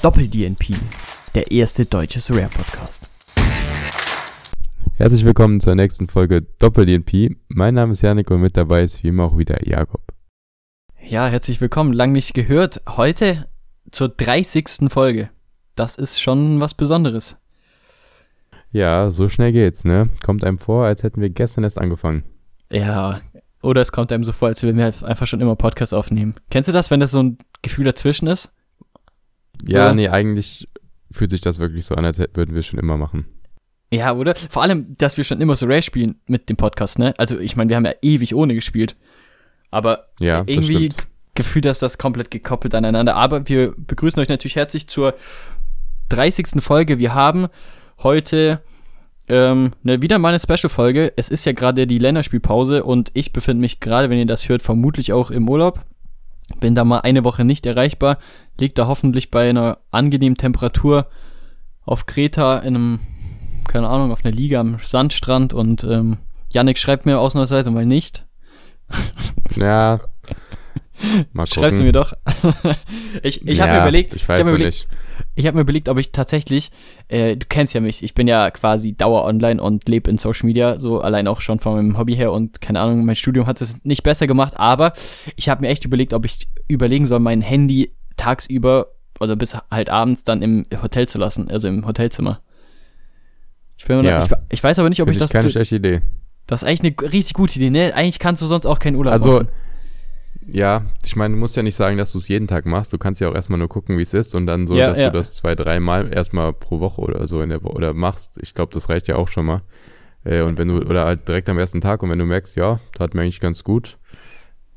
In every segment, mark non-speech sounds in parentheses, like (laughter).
Doppel-DNP, der erste deutsche Rare-Podcast. Herzlich willkommen zur nächsten Folge Doppel-DNP. Mein Name ist Janik und mit dabei ist wie immer auch wieder Jakob. Ja, herzlich willkommen. Lang nicht gehört. Heute zur 30. Folge. Das ist schon was Besonderes. Ja, so schnell geht's, ne? Kommt einem vor, als hätten wir gestern erst angefangen. Ja, oder es kommt einem so vor, als würden wir halt einfach schon immer Podcast aufnehmen. Kennst du das, wenn das so ein Gefühl dazwischen ist? Ja, So. nee, eigentlich fühlt sich das wirklich so an, als würden wir schon immer machen. Ja, oder? Vor allem, dass wir schon immer so Rare spielen mit dem Podcast, ne? Also, ich meine, wir haben ja ewig ohne gespielt. Aber Ja, das irgendwie stimmt. gefühlt ist das komplett gekoppelt aneinander. Aber wir begrüßen euch natürlich herzlich zur 30. Folge. Wir haben heute ähm, ne, wieder mal eine Special-Folge. Es ist ja gerade die Länderspielpause und ich befinde mich gerade, wenn ihr das hört, vermutlich auch im Urlaub. Bin da mal eine Woche nicht erreichbar. Liegt da hoffentlich bei einer angenehmen Temperatur auf Kreta in einem, keine Ahnung, auf einer Liege am Sandstrand und ähm, Yannick schreibt mir ausnahmsweise mal nicht. Ja. Mal gucken. Schreibst du mir doch. (laughs) ich ich habe ja, mir überlegt, Ich weiß hab mir überlegt, nicht. ich habe mir überlegt, ob ich tatsächlich, äh, du kennst ja mich, ich bin ja quasi Dauer online und lebe in Social Media, so allein auch schon von meinem Hobby her und keine Ahnung, mein Studium hat es nicht besser gemacht, aber ich habe mir echt überlegt, ob ich überlegen soll, mein Handy tagsüber oder bis halt abends dann im Hotel zu lassen, also im Hotelzimmer. Ich, bin Ja. ich, ich weiß aber nicht, ob Finde ich ich das. keine schlechte Idee. Das ist eigentlich eine richtig gute Idee, ne? Eigentlich kannst du sonst auch keinen Urlaub Also, machen. Ja, ich meine, du musst ja nicht sagen, dass du es jeden Tag machst. Du kannst ja auch erstmal nur gucken, wie es ist und dann so, Ja, dass ja. du das zwei, dreimal erstmal pro Woche oder so in der Woche oder machst. Ich glaube, das reicht ja auch schon mal. Äh, und wenn du, oder halt direkt am ersten Tag und wenn du merkst, ja, tat mir eigentlich ganz gut,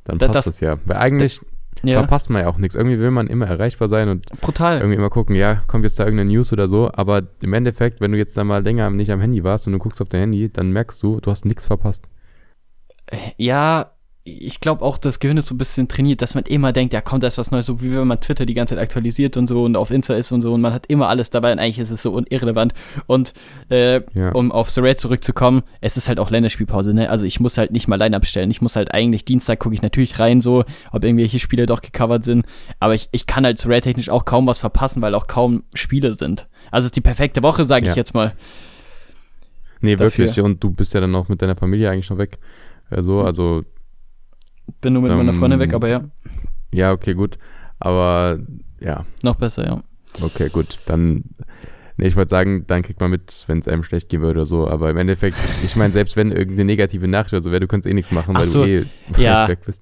dann Da- passt das- das, ja. Weil eigentlich Ja, verpasst man ja auch nichts. Irgendwie will man immer erreichbar sein und brutal. irgendwie immer gucken, ja, kommt jetzt da irgendeine News oder so. Aber im Endeffekt, wenn du jetzt da mal länger nicht am Handy warst und du guckst auf dein Handy, dann merkst du, du hast nichts verpasst. Ja, ich glaube auch, das Gehirn ist so ein bisschen trainiert, dass man immer denkt, ja, kommt da ist was Neues, so wie wenn man Twitter die ganze Zeit aktualisiert und so und auf Insta ist und so und man hat immer alles dabei und eigentlich ist es so irrelevant. Und äh, Ja. um auf The Red zurückzukommen, es ist halt auch Länderspielpause, ne? Also ich muss halt nicht mal Line abstellen. Ich muss halt eigentlich Dienstag gucke ich natürlich rein, so, ob irgendwelche Spiele doch gecovert sind. Aber ich, ich kann halt The Red technisch auch kaum was verpassen, weil auch kaum Spiele sind. Also es ist die perfekte Woche, sage Ja. ich jetzt mal. Nee, Dafür. wirklich. Und du bist ja dann auch mit deiner Familie eigentlich noch weg. Äh, so, also Bin nur mit meiner Ähm, Freundin weg, aber ja, Ja, okay, gut. Aber ja, noch besser, ja. okay, gut. Dann, nee, ich wollte sagen, dann kriegt man mit, wenn es einem schlecht gehen würde oder so. Aber im Endeffekt, (laughs) ich meine, selbst wenn irgendeine negative Nachricht oder so wäre, du könntest eh nichts machen, Ach weil so, du eh ja. weg bist.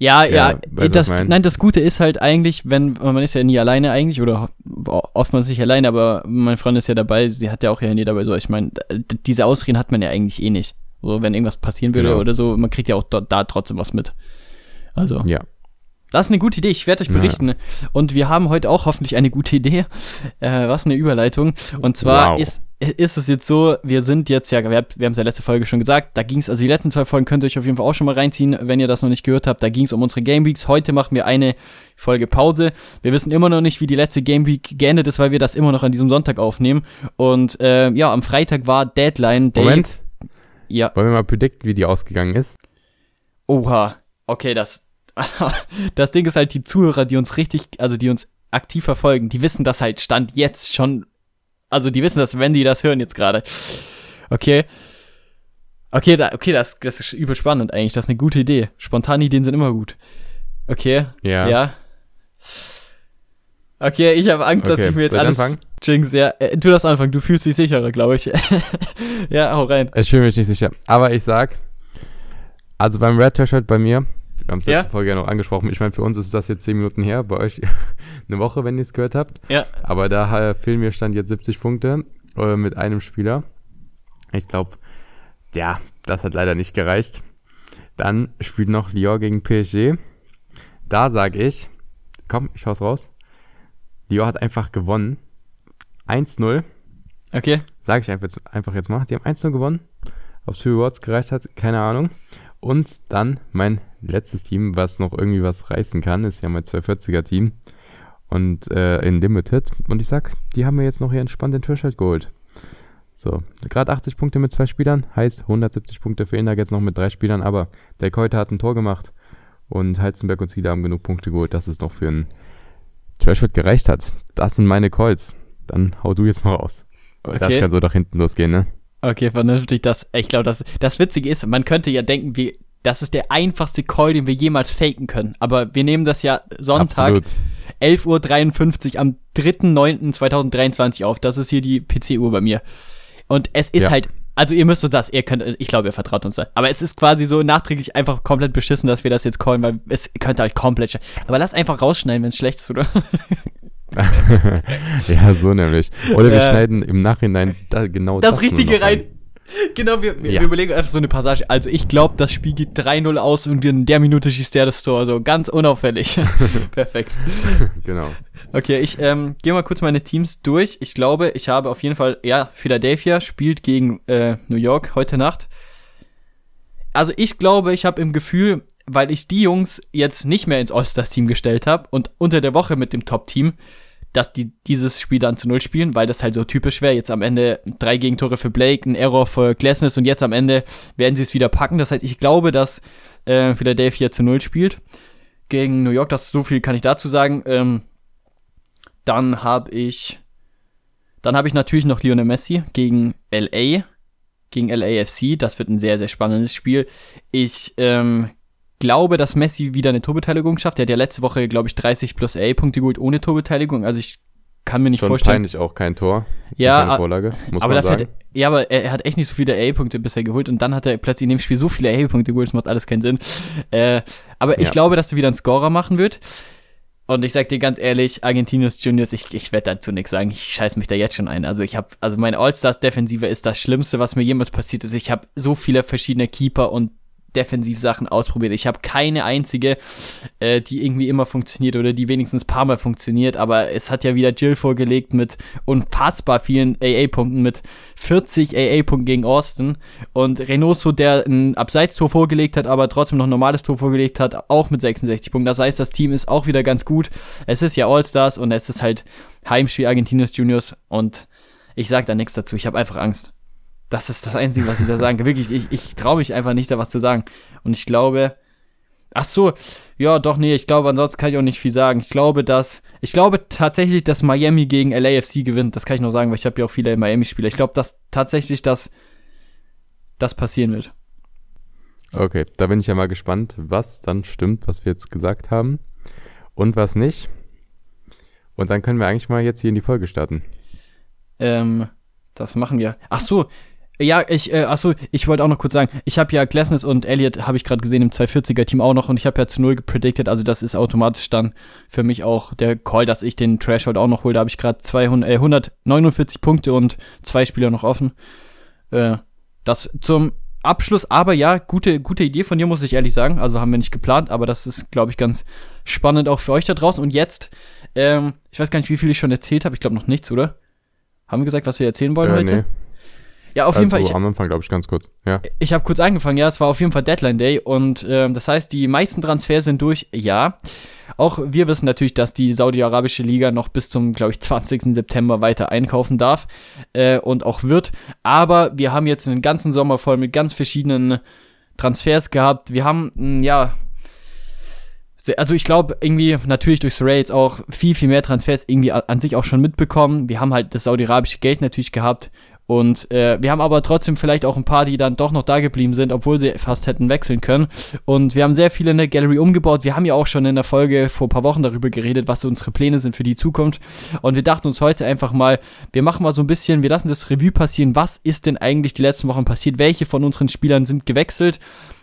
Ja, ja, Ja, was das, ich mein? nein, das Gute ist halt eigentlich, wenn, man ist ja nie alleine eigentlich, oder oftmals nicht alleine, aber meine Freundin ist ja dabei, sie hat ja auch ja nie dabei, so, ich meine, diese Ausreden hat man ja eigentlich eh nicht. So, wenn irgendwas passieren würde Genau. oder so, man kriegt ja auch dort, da trotzdem was mit. Also, Ja. das ist eine gute Idee, ich werde euch Ja. berichten. Und wir haben heute auch hoffentlich eine gute Idee. Äh, was eine Überleitung. Und zwar Wow. ist, ist es jetzt so, wir sind jetzt ja, wir, wir haben es ja letzte Folge schon gesagt, da ging es, also die letzten zwei Folgen könnt ihr euch auf jeden Fall auch schon mal reinziehen, wenn ihr das noch nicht gehört habt. Da ging es um unsere Game Weeks. Heute machen wir eine Folge Pause. Wir wissen immer noch nicht, wie die letzte Game Week geendet ist, weil wir das immer noch an diesem Sonntag aufnehmen. Und äh, ja, am Freitag war Deadline Day. Moment, Ja. wollen wir mal predikten, wie die ausgegangen ist? Oha. Okay, das. (laughs) das Ding ist halt, die Zuhörer, die uns richtig, also die uns aktiv verfolgen, die wissen das halt Stand jetzt schon. Also die wissen das, wenn die das hören jetzt gerade. Okay. Okay, da, okay, das, das ist überspannend eigentlich. Das ist eine gute Idee. Spontane Ideen sind immer gut. Okay. Ja. Ja. Okay, ich habe Angst, dass Okay, ich mir jetzt alles anfangen? Jinx. Ja, äh, du darfst anfangen. Du fühlst dich sicherer, glaube ich. (laughs) ja, hau rein. Ich fühle mich nicht sicher. Aber ich sag, also beim Red T-Shirt bei mir, wir haben es Ja. letzte Folge ja noch angesprochen, ich meine, für uns ist das jetzt 10 Minuten her, bei euch (laughs) eine Woche, wenn ihr es gehört habt. Ja. Aber da äh, fehlen mir stand jetzt 70 Punkte äh, mit einem Spieler. Ich glaube, ja, das hat leider nicht gereicht. Dann spielt noch Lyon gegen PSG. Da sage ich, komm, ich hau's raus. Lyon hat einfach gewonnen. 1-0. Okay. Sage ich einfach jetzt, einfach jetzt mal. Die haben 1-0 gewonnen. Ob es für Rewards gereicht hat, keine Ahnung. Und dann mein letztes Team, was noch irgendwie was reißen kann, ist ja mein 240er Team. Und äh, in Limited. Und ich sag, die haben mir jetzt noch hier entspannt den Türschild geholt. So, gerade 80 Punkte mit zwei Spielern, heißt 170 Punkte für Indag jetzt noch mit drei Spielern, aber der Keuter hat ein Tor gemacht und Heizenberg und Ziele haben genug Punkte geholt, dass es noch für einen Trashford gereicht hat. Das sind meine Calls. Dann hau du jetzt mal raus. Okay. Das kann so nach hinten losgehen, ne? Okay, vernünftig. Das, ich glaube, das, das Witzige ist, man könnte ja denken, wie, das ist der einfachste Call, den wir jemals faken können. Aber wir nehmen das ja Sonntag 11.53 Uhr am 3.9.2023 auf. Das ist hier die PC-Uhr bei mir. Und es ist ja. halt, also ihr müsst uns das, ihr könnt, ich glaube, ihr vertraut uns da. Aber es ist quasi so nachträglich einfach komplett beschissen, dass wir das jetzt callen, weil es könnte halt komplett. Aber lass einfach rausschneiden, wenn es schlecht ist, oder? (laughs) (laughs) ja, so nämlich. Oder wir schneiden im Nachhinein da genau das, das Richtige rein. Genau, wir, ja. wir, überlegen einfach so eine Passage. Also ich glaube, das Spiel geht 3-0 aus und in der Minute schießt der das Tor. Also ganz unauffällig. (laughs) Perfekt. Genau. Okay, ich ähm, gehe mal kurz meine Teams durch. Ich glaube, ich habe auf jeden Fall, ja, Philadelphia spielt gegen äh, New York heute Nacht. Also ich glaube, ich habe im Gefühl, weil ich die Jungs jetzt nicht mehr ins All-Stars-Team gestellt habe und unter der Woche mit dem Top-Team, dass die dieses Spiel dann zu Null spielen, weil das halt so typisch wäre. Jetzt am Ende drei Gegentore für Blake, ein Error für Glesnes und jetzt am Ende werden sie es wieder packen. Das heißt, ich glaube, dass äh, Philadelphia zu Null spielt gegen New York. Das so viel kann ich dazu sagen. Ähm, dann habe ich, dann habe ich natürlich noch Lionel Messi gegen LA, gegen LAFC. Das wird ein sehr sehr spannendes Spiel. Ich ähm, glaube, dass Messi wieder eine Torbeteiligung schafft. Er hat ja letzte Woche, glaube ich, 30 plus A-Punkte geholt ohne Torbeteiligung. Also ich kann mir nicht Schon vorstellen. peinlich auch kein Tor. Ja, keine Vorlage, muss aber man sagen. Hat, ja, aber er, er, hat echt nicht so viele A-Punkte bisher geholt und dann hat er plötzlich in dem Spiel so viele A-Punkte geholt, das macht alles keinen Sinn. Äh, aber ich ja. glaube, dass er wieder einen Scorer machen wird. Und ich sag dir ganz ehrlich, Argentinius Juniors, ich, ich werde dazu nichts sagen. Ich scheiß mich da jetzt schon ein. Also ich habe, also meine All-Stars-Defensive ist das Schlimmste, was mir jemals passiert ist. Ich habe so viele verschiedene Keeper und Defensivsachen ausprobiert. Ich habe keine einzige, äh, die irgendwie immer funktioniert oder die wenigstens paar Mal funktioniert, aber es hat ja wieder Jill vorgelegt mit unfassbar vielen AA-Punkten, mit 40 AA-Punkten gegen Austin und Reynoso, der ein Abseitstor vorgelegt hat, aber trotzdem noch ein normales Tor vorgelegt hat, auch mit 66 Punkten. Das heißt, das Team ist auch wieder ganz gut. Es ist ja All-Stars und es ist halt Heimspiel Argentinos Juniors und ich sag da nichts dazu. Ich habe einfach Angst. Das ist das Einzige, was ich da sagen kann. Wirklich, ich, ich traue mich einfach nicht, da was zu sagen. Und ich glaube, ach so, ja, doch, nee, ich glaube, ansonsten kann ich auch nicht viel sagen. Ich glaube, dass, ich glaube tatsächlich, dass Miami gegen LAFC gewinnt. Das kann ich noch sagen, weil ich habe ja auch viele Miami-Spieler. Ich glaube, dass tatsächlich das, das passieren wird. Okay, da bin ich ja mal gespannt, was dann stimmt, was wir jetzt gesagt haben und was nicht. Und dann können wir eigentlich mal jetzt hier in die Folge starten. Ähm, das machen wir. Ach so, ja, ich, äh, achso, ich wollte auch noch kurz sagen, ich habe ja Glesnes und Elliott, habe ich gerade gesehen, im 240er-Team auch noch und ich habe ja zu null gepredicted, also das ist automatisch dann für mich auch der Call, dass ich den Threshold auch noch hole. Da habe ich gerade äh, 149 Punkte und zwei Spieler noch offen. Äh, das zum Abschluss, aber ja, gute, gute Idee von dir, muss ich ehrlich sagen. Also haben wir nicht geplant, aber das ist, glaube ich, ganz spannend auch für euch da draußen. Und jetzt, ähm, ich weiß gar nicht, wie viel ich schon erzählt habe, ich glaube noch nichts, oder? Haben wir gesagt, was wir erzählen wollen äh, heute? Nee. Ja, auf also jeden Fall. Ich, am Anfang, glaube ich, ganz kurz. Ja. Ich habe kurz angefangen, ja, es war auf jeden Fall Deadline Day und äh, das heißt, die meisten Transfers sind durch, ja. Auch wir wissen natürlich, dass die Saudi-Arabische Liga noch bis zum, glaube ich, 20. September weiter einkaufen darf äh, und auch wird. Aber wir haben jetzt einen ganzen Sommer voll mit ganz verschiedenen Transfers gehabt. Wir haben, mh, hm, ja, also ich glaube irgendwie natürlich durch Saray jetzt auch viel, viel mehr Transfers irgendwie an sich auch schon mitbekommen. Wir haben halt das saudi-arabische Geld natürlich gehabt und äh, wir haben aber trotzdem vielleicht auch ein paar, die dann doch noch da geblieben sind, obwohl sie fast hätten wechseln können. Und wir haben sehr viele in der Gallery umgebaut. Wir haben ja auch schon in der Folge vor ein paar Wochen darüber geredet, was so unsere Pläne sind für die Zukunft. Und wir dachten uns heute einfach mal, wir machen mal so ein bisschen, wir lassen das Revue passieren. Was ist denn eigentlich die letzten Wochen passiert? Welche von unseren Spielern sind gewechselt?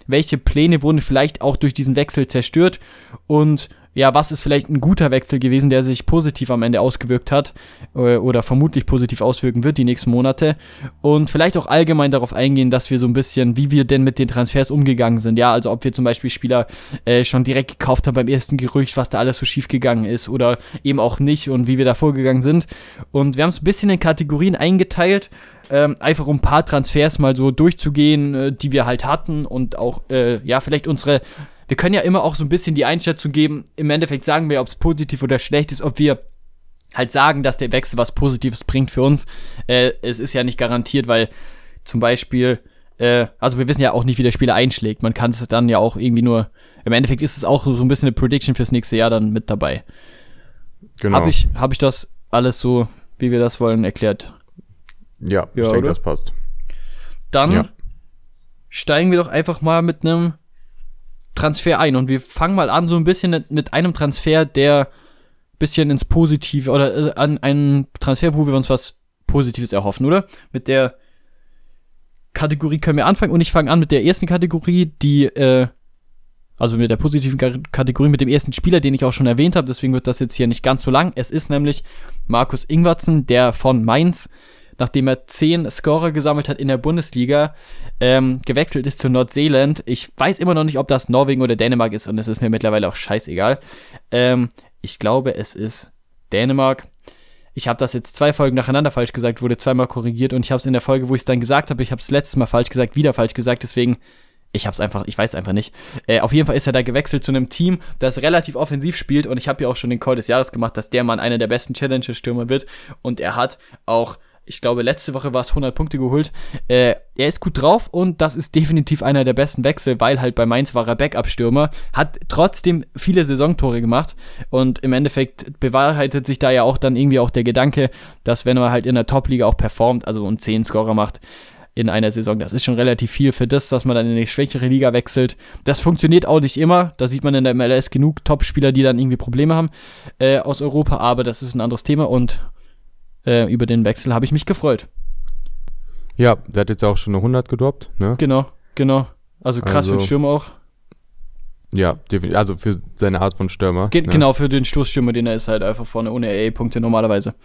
Welche Pläne wurden vielleicht auch durch diesen Wechsel zerstört? Und ja, was ist vielleicht ein guter Wechsel gewesen, der sich positiv am Ende ausgewirkt hat äh, oder vermutlich positiv auswirken wird die nächsten Monate? Und vielleicht auch allgemein darauf eingehen, dass wir so ein bisschen, wie wir denn mit den Transfers umgegangen sind, ja, also ob wir zum Beispiel Spieler äh, schon direkt gekauft haben beim ersten Gerücht, was da alles so schief gegangen ist oder eben auch nicht und wie wir da vorgegangen sind. Und wir haben es ein bisschen in Kategorien eingeteilt, ähm, einfach um ein paar Transfers mal so durchzugehen, äh, die wir halt hatten und auch, äh, ja, vielleicht unsere wir können ja immer auch so ein bisschen die Einschätzung geben, im Endeffekt sagen wir, ob es positiv oder schlecht ist, ob wir halt sagen, dass der Wechsel was Positives bringt für uns. Äh, es ist ja nicht garantiert, weil zum Beispiel, äh, also wir wissen ja auch nicht, wie der Spieler einschlägt. Man kann es dann ja auch irgendwie nur, im Endeffekt ist es auch so, so ein bisschen eine Prediction fürs nächste Jahr dann mit dabei. Genau. Habe ich, hab ich das alles so, wie wir das wollen, erklärt? ja, ich Ja, denke, oder? das passt. Dann Ja. steigen wir doch einfach mal mit einem Transfer ein. Und wir fangen mal an, so ein bisschen mit einem Transfer, der ein bisschen ins Positive oder äh, an einen Transfer, wo wir uns was Positives erhoffen, oder? Mit der Kategorie können wir anfangen und ich fange an mit der ersten Kategorie, die, äh, also mit der positiven Ka- Kategorie, mit dem ersten Spieler, den ich auch schon erwähnt habe. Deswegen wird das jetzt hier nicht ganz so lang. Es ist nämlich Markus Ingwertsen, der von Mainz, nachdem er zehn Scorer gesammelt hat in der Bundesliga, ähm, gewechselt ist zu Nordseeland. Ich weiß immer noch nicht, ob das Norwegen oder Dänemark ist und es ist mir mittlerweile auch scheißegal. Ähm, ich glaube, es ist Dänemark. Ich habe das jetzt zwei Folgen nacheinander falsch gesagt, wurde zweimal korrigiert und ich habe es in der Folge, wo ich es dann gesagt habe, ich habe es letztes Mal falsch gesagt, wieder falsch gesagt, deswegen ich habe es einfach, ich weiß einfach nicht. Äh, auf jeden Fall ist er da gewechselt zu einem Team, das relativ offensiv spielt und ich habe ja auch schon den Call des Jahres gemacht, dass der Mann einer der besten Challenger-Stürmer wird und er hat auch ich glaube, letzte Woche war es 100 Punkte geholt. Äh, er ist gut drauf und das ist definitiv einer der besten Wechsel, weil halt bei Mainz war er Backup-Stürmer, hat trotzdem viele Saisontore gemacht und im Endeffekt bewahrheitet sich da ja auch dann irgendwie auch der Gedanke, dass wenn er halt in der Top-Liga auch performt, also und 10 Scorer macht, in einer Saison. Das ist schon relativ viel für das, dass man dann in eine schwächere Liga wechselt. Das funktioniert auch nicht immer. Da sieht man in der MLS genug Top-Spieler, die dann irgendwie Probleme haben äh, aus Europa, aber das ist ein anderes Thema und äh, über den Wechsel habe ich mich gefreut. Ja, der hat jetzt auch schon eine 100 gedroppt, ne? Genau, genau. Also krass für den Also- Stürmer auch. Ja, definitiv. Also für seine Art von Stürmer. Ge ne? Genau, für den Stoßstürmer, den er ist halt einfach vorne ohne AA-Punkte normalerweise.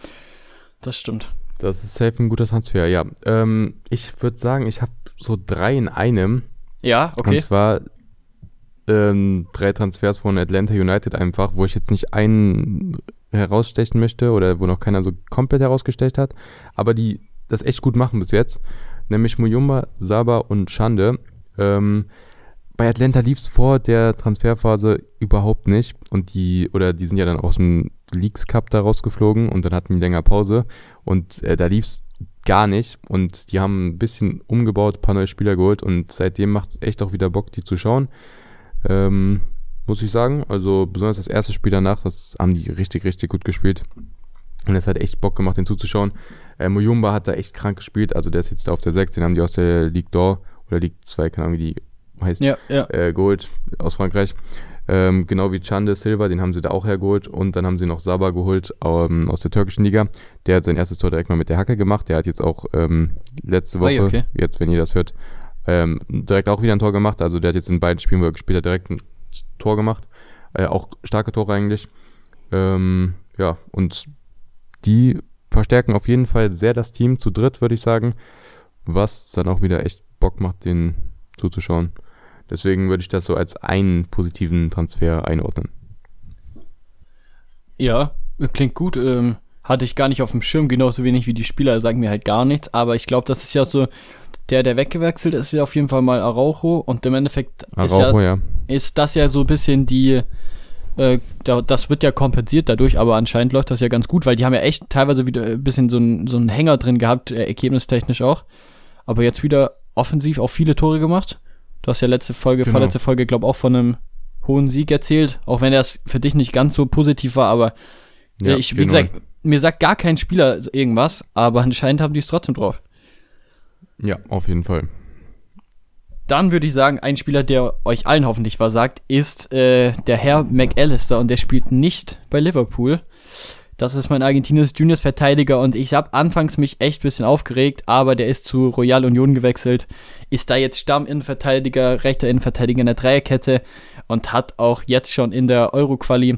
Das stimmt. Das ist safe ein guter Transfer, ja. Ähm, ich würde sagen, ich habe so drei in einem. Ja, okay. Und zwar ähm, drei Transfers von Atlanta United einfach, wo ich jetzt nicht einen herausstechen möchte oder wo noch keiner so komplett herausgestecht hat, aber die das echt gut machen bis jetzt. Nämlich Muyumba, Saba und Schande. Ähm, bei Atlanta lief es vor der Transferphase überhaupt nicht und die, oder die sind ja dann aus dem Leagues Cup da rausgeflogen und dann hatten die länger Pause und äh, da lief es gar nicht und die haben ein bisschen umgebaut, ein paar neue Spieler geholt und seitdem macht es echt auch wieder Bock, die zu schauen. Ähm, muss ich sagen. Also besonders das erste Spiel danach, das haben die richtig, richtig gut gespielt. Und es hat echt Bock gemacht, den zuzuschauen. Äh, Muyumba hat da echt krank gespielt, also der ist jetzt da auf der 6, den haben die aus der Ligue d'Or oder Ligue 2, keine Ahnung, wie die heißt, Ja, ja. äh, geholt aus Frankreich. Ähm, genau wie Chande Silva, den haben sie da auch hergeholt. Und dann haben sie noch Saba geholt ähm, aus der türkischen Liga. Der hat sein erstes Tor direkt mal mit der Hacke gemacht. Der hat jetzt auch ähm, letzte Woche, okay. jetzt wenn ihr das hört, ähm, direkt auch wieder ein Tor gemacht. Also der hat jetzt in beiden Spielen, wo er gespielt hat, direkt ein Tor gemacht. Äh, auch starke Tore eigentlich. Ähm, ja, und die verstärken auf jeden Fall sehr das Team zu dritt, würde ich sagen. Was dann auch wieder echt Bock macht, den zuzuschauen. Deswegen würde ich das so als einen positiven Transfer einordnen. Ja, klingt gut. Ähm, hatte ich gar nicht auf dem Schirm, genauso wenig wie die Spieler, sagen mir halt gar nichts. Aber ich glaube, das ist ja so, der, der weggewechselt ist, ist ja auf jeden Fall mal Araujo. Und im Endeffekt ist, ja, Araujo, ja. ist das ja so ein bisschen die, äh, da, das wird ja kompensiert dadurch, aber anscheinend läuft das ja ganz gut, weil die haben ja echt teilweise wieder ein bisschen so einen so einen Hänger drin gehabt, äh, ergebnistechnisch auch. Aber jetzt wieder offensiv auch viele Tore gemacht. Du hast ja letzte Folge, Genau. vorletzte Folge, glaube auch von einem hohen Sieg erzählt, auch wenn das für dich nicht ganz so positiv war, aber ja ich, wie genau. gesagt, mir sagt gar kein Spieler irgendwas, aber anscheinend haben die es trotzdem drauf. Ja, auf jeden Fall. Dann würde ich sagen, ein Spieler, der euch allen hoffentlich was sagt, ist äh, der Herr McAllister und der spielt nicht bei Liverpool. Das ist mein Argentinius Juniors Verteidiger und ich habe anfangs mich echt ein bisschen aufgeregt, aber der ist zu Royal Union gewechselt, ist da jetzt Stamminnenverteidiger, rechter Innenverteidiger in der Dreierkette und hat auch jetzt schon in der Euro-Quali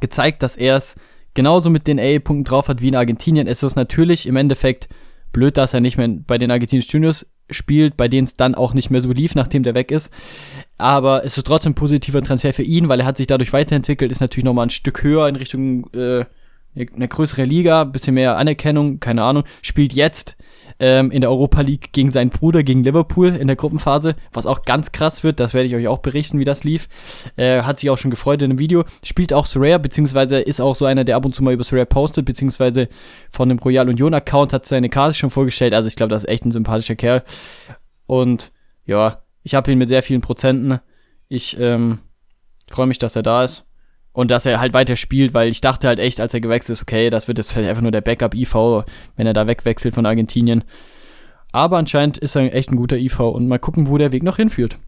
gezeigt, dass er es genauso mit den A-Punkten drauf hat wie in Argentinien. Es ist natürlich im Endeffekt blöd, dass er nicht mehr bei den Argentinius Juniors spielt, bei denen es dann auch nicht mehr so lief, nachdem der weg ist. Aber es ist trotzdem ein positiver Transfer für ihn, weil er hat sich dadurch weiterentwickelt, ist natürlich nochmal ein Stück höher in Richtung äh, eine größere Liga, bisschen mehr Anerkennung, keine Ahnung, spielt jetzt ähm, in der Europa League gegen seinen Bruder, gegen Liverpool in der Gruppenphase, was auch ganz krass wird, das werde ich euch auch berichten, wie das lief. Äh, hat sich auch schon gefreut in dem Video. Spielt auch Soraya, beziehungsweise ist auch so einer, der ab und zu mal über Soraya postet, beziehungsweise von dem Royal Union Account hat seine Karte schon vorgestellt, also ich glaube, das ist echt ein sympathischer Kerl. Und ja, ich habe ihn mit sehr vielen Prozenten. Ich ähm, freue mich, dass er da ist. Und dass er halt weiter spielt, weil ich dachte halt echt, als er gewechselt ist, okay, das wird jetzt vielleicht einfach nur der Backup-IV, wenn er da wegwechselt von Argentinien. Aber anscheinend ist er echt ein guter IV und mal gucken, wo der Weg noch hinführt.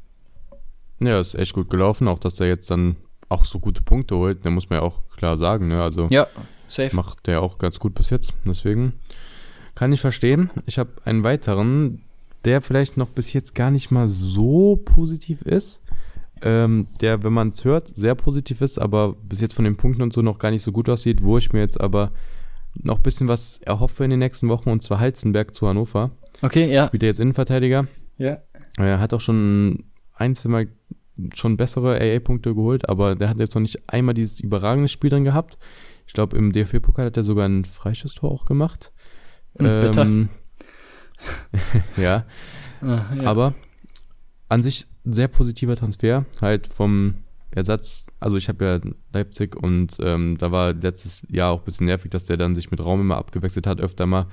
Ja, ist echt gut gelaufen, auch dass der jetzt dann auch so gute Punkte holt, da muss man ja auch klar sagen, ne? Also ja, safe. macht der auch ganz gut bis jetzt. Deswegen kann ich verstehen. Ich habe einen weiteren, der vielleicht noch bis jetzt gar nicht mal so positiv ist. Ähm, der, wenn man es hört, sehr positiv ist, aber bis jetzt von den Punkten und so noch gar nicht so gut aussieht, wo ich mir jetzt aber noch ein bisschen was erhoffe in den nächsten Wochen, und zwar Halzenberg zu Hannover. Okay, ja. Spielt er jetzt Innenverteidiger. Ja. Er hat auch schon ein, zwei Mal schon bessere AA-Punkte geholt, aber der hat jetzt noch nicht einmal dieses überragende Spiel drin gehabt. Ich glaube, im DFB-Pokal hat er sogar ein Freistoßtor auch gemacht. Hm, bitte. Ähm, (laughs) ja. Ah, ja. Aber an sich sehr positiver Transfer, halt vom Ersatz. Also ich habe ja Leipzig und ähm, da war letztes Jahr auch ein bisschen nervig, dass der dann sich mit Raum immer abgewechselt hat, öfter mal.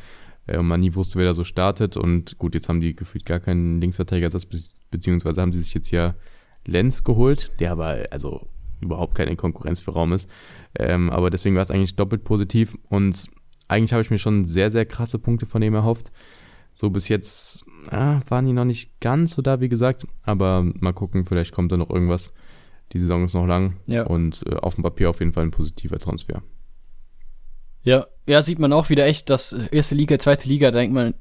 Äh, und man nie wusste, wer da so startet. Und gut, jetzt haben die gefühlt gar keinen Linksverteidigersatz, beziehungsweise haben sie sich jetzt ja Lenz geholt, der aber also überhaupt keine Konkurrenz für Raum ist. Ähm, aber deswegen war es eigentlich doppelt positiv und eigentlich habe ich mir schon sehr, sehr krasse Punkte von ihm erhofft. So bis jetzt ah, waren die noch nicht ganz so da, wie gesagt. Aber mal gucken, vielleicht kommt da noch irgendwas. Die Saison ist noch lang. Ja. Und äh, auf dem Papier auf jeden Fall ein positiver Transfer. Ja, ja, sieht man auch wieder echt, dass erste Liga, zweite Liga, da denkt man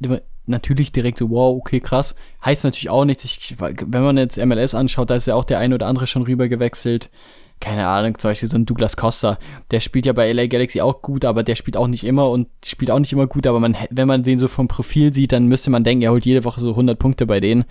natürlich direkt so, wow, okay, krass. Heißt natürlich auch nichts. Ich, wenn man jetzt MLS anschaut, da ist ja auch der ein oder andere schon rüber gewechselt. Keine Ahnung, zum Beispiel so ein Douglas Costa, der spielt ja bei LA Galaxy auch gut, aber der spielt auch nicht immer und spielt auch nicht immer gut, aber man, wenn man den so vom Profil sieht, dann müsste man denken, er holt jede Woche so 100 Punkte bei denen.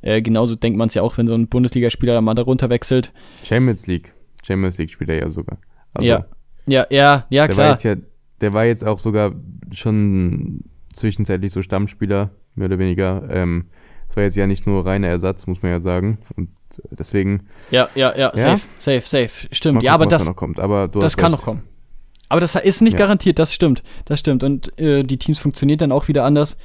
Äh, genauso denkt man es ja auch, wenn so ein Bundesligaspieler da mal darunter wechselt. Champions League. Champions League spielt er ja sogar. Also, ja. Ja, ja, ja, der klar. War jetzt ja, der war jetzt auch sogar schon zwischenzeitlich so Stammspieler, mehr oder weniger. Ähm, das war jetzt ja nicht nur reiner Ersatz, muss man ja sagen. Und deswegen. Ja, ja, ja, safe, safe, safe. Stimmt. Gucken, ja, aber das, da noch kommt. Aber das kann noch kommen. Aber das ist nicht ja. garantiert, das stimmt. Das stimmt. Und äh, die Teams funktionieren dann auch wieder anders.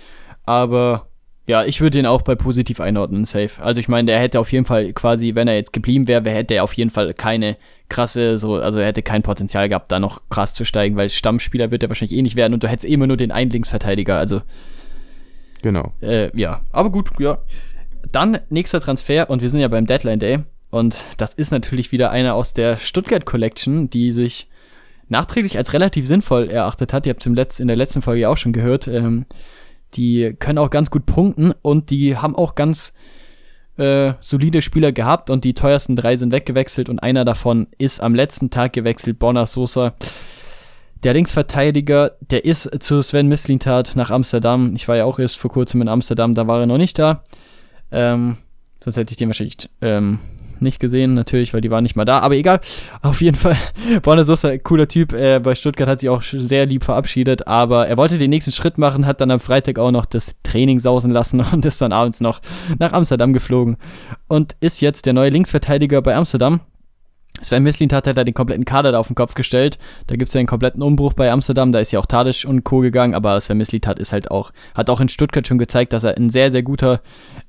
Aber ja, ich würde ihn auch bei positiv einordnen, safe. Also ich meine, der hätte auf jeden Fall quasi, wenn er jetzt geblieben wäre, hätte er auf jeden Fall keine krasse, so, also er hätte kein Potenzial gehabt, da noch krass zu steigen, weil Stammspieler wird er wahrscheinlich eh nicht werden und du hättest immer nur den Einlingsverteidiger, also. Genau. Äh, ja, aber gut, ja. Dann nächster Transfer und wir sind ja beim Deadline Day und das ist natürlich wieder einer aus der Stuttgart Collection, die sich nachträglich als relativ sinnvoll erachtet hat. Ihr habt es in der letzten Folge ja auch schon gehört. Ähm, die können auch ganz gut punkten und die haben auch ganz äh, solide Spieler gehabt und die teuersten drei sind weggewechselt und einer davon ist am letzten Tag gewechselt, Bonner Sosa. Der Linksverteidiger, der ist zu Sven Mislintat nach Amsterdam. Ich war ja auch erst vor kurzem in Amsterdam, da war er noch nicht da. Ähm, sonst hätte ich den wahrscheinlich ähm, nicht gesehen, natürlich, weil die waren nicht mal da. Aber egal. Auf jeden Fall, (laughs) Borna Sosa, cooler Typ. Äh, bei Stuttgart hat sich auch sehr lieb verabschiedet. Aber er wollte den nächsten Schritt machen, hat dann am Freitag auch noch das Training sausen lassen (laughs) und ist dann abends noch nach Amsterdam geflogen. Und ist jetzt der neue Linksverteidiger bei Amsterdam. Sven Mislintat hat da den kompletten Kader da auf den Kopf gestellt. Da gibt es ja einen kompletten Umbruch bei Amsterdam. Da ist ja auch Tadic und Co. gegangen, aber Sven Mislintat ist halt auch, hat auch in Stuttgart schon gezeigt, dass er ein sehr, sehr guter,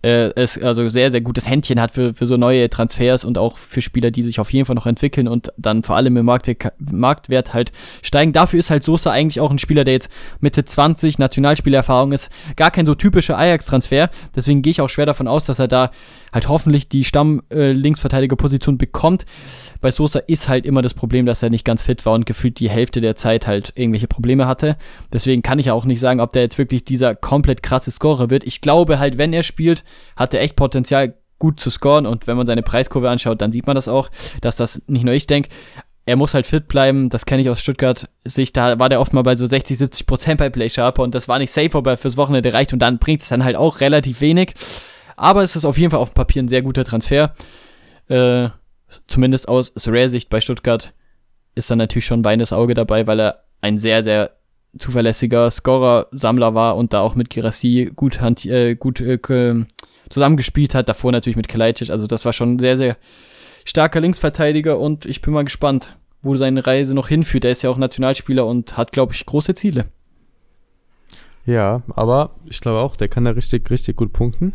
äh, ist, also sehr, sehr gutes Händchen hat für, für so neue Transfers und auch für Spieler, die sich auf jeden Fall noch entwickeln und dann vor allem im Marktwert, Marktwert halt steigen. Dafür ist halt Sosa eigentlich auch ein Spieler, der jetzt Mitte 20 Nationalspielerfahrung ist. Gar kein so typischer Ajax-Transfer. Deswegen gehe ich auch schwer davon aus, dass er da halt hoffentlich die Stamm-Linksverteidiger-Position äh, bekommt. Bei Sosa ist halt immer das Problem, dass er nicht ganz fit war und gefühlt die Hälfte der Zeit halt irgendwelche Probleme hatte. Deswegen kann ich ja auch nicht sagen, ob der jetzt wirklich dieser komplett krasse Scorer wird. Ich glaube halt, wenn er spielt, hat er echt Potenzial, gut zu scoren und wenn man seine Preiskurve anschaut, dann sieht man das auch, dass das nicht nur ich denke. Er muss halt fit bleiben, das kenne ich aus Stuttgart Sicht, da war der oft mal bei so 60, 70 Prozent bei Play Sharper und das war nicht safe, aber fürs Wochenende reicht und dann bringt es dann halt auch relativ wenig. Aber es ist auf jeden Fall auf dem Papier ein sehr guter Transfer. Äh, zumindest aus Rare-Sicht bei Stuttgart ist dann natürlich schon ein weinendes Auge dabei, weil er ein sehr, sehr zuverlässiger Scorer-Sammler war und da auch mit Girassi gut, äh, gut äh, zusammengespielt hat. Davor natürlich mit Kalajdzic. Also das war schon ein sehr, sehr starker Linksverteidiger und ich bin mal gespannt, wo seine Reise noch hinführt. Er ist ja auch Nationalspieler und hat, glaube ich, große Ziele. Ja, aber ich glaube auch, der kann da richtig, richtig gut punkten.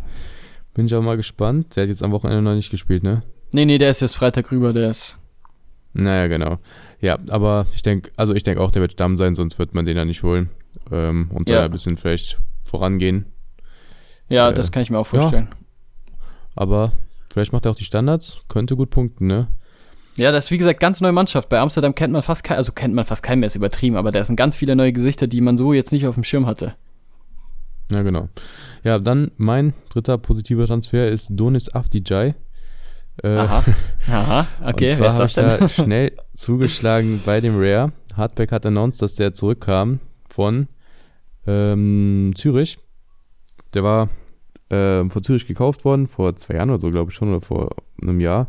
Bin ich auch mal gespannt. Der hat jetzt am Wochenende noch nicht gespielt, ne? Nee, nee, der ist jetzt Freitag rüber, der ist. Naja, genau. Ja, aber ich denke, also ich denke auch, der wird Stamm sein, sonst wird man den ja nicht holen. Ähm, und Ja. da ein bisschen vielleicht vorangehen. Ja, Äh, das kann ich mir auch vorstellen. Aber vielleicht macht er auch die Standards, könnte gut punkten, ne? Ja, das ist wie gesagt ganz neue Mannschaft. Bei Amsterdam kennt man fast kein, also kennt man fast keinen mehr, ist übertrieben, aber da sind ganz viele neue Gesichter, die man so jetzt nicht auf dem Schirm hatte. Ja, genau. Ja, dann mein dritter positiver Transfer ist Donis Afdijay. Äh, Aha. (laughs) Aha, okay, und wer zwar ist habe das denn? da (laughs) schnell zugeschlagen bei dem Rare. Hardback hat announced, dass der zurückkam von ähm, Zürich. Der war ähm, von Zürich gekauft worden, vor zwei Jahren oder so, glaube ich schon, oder vor einem Jahr.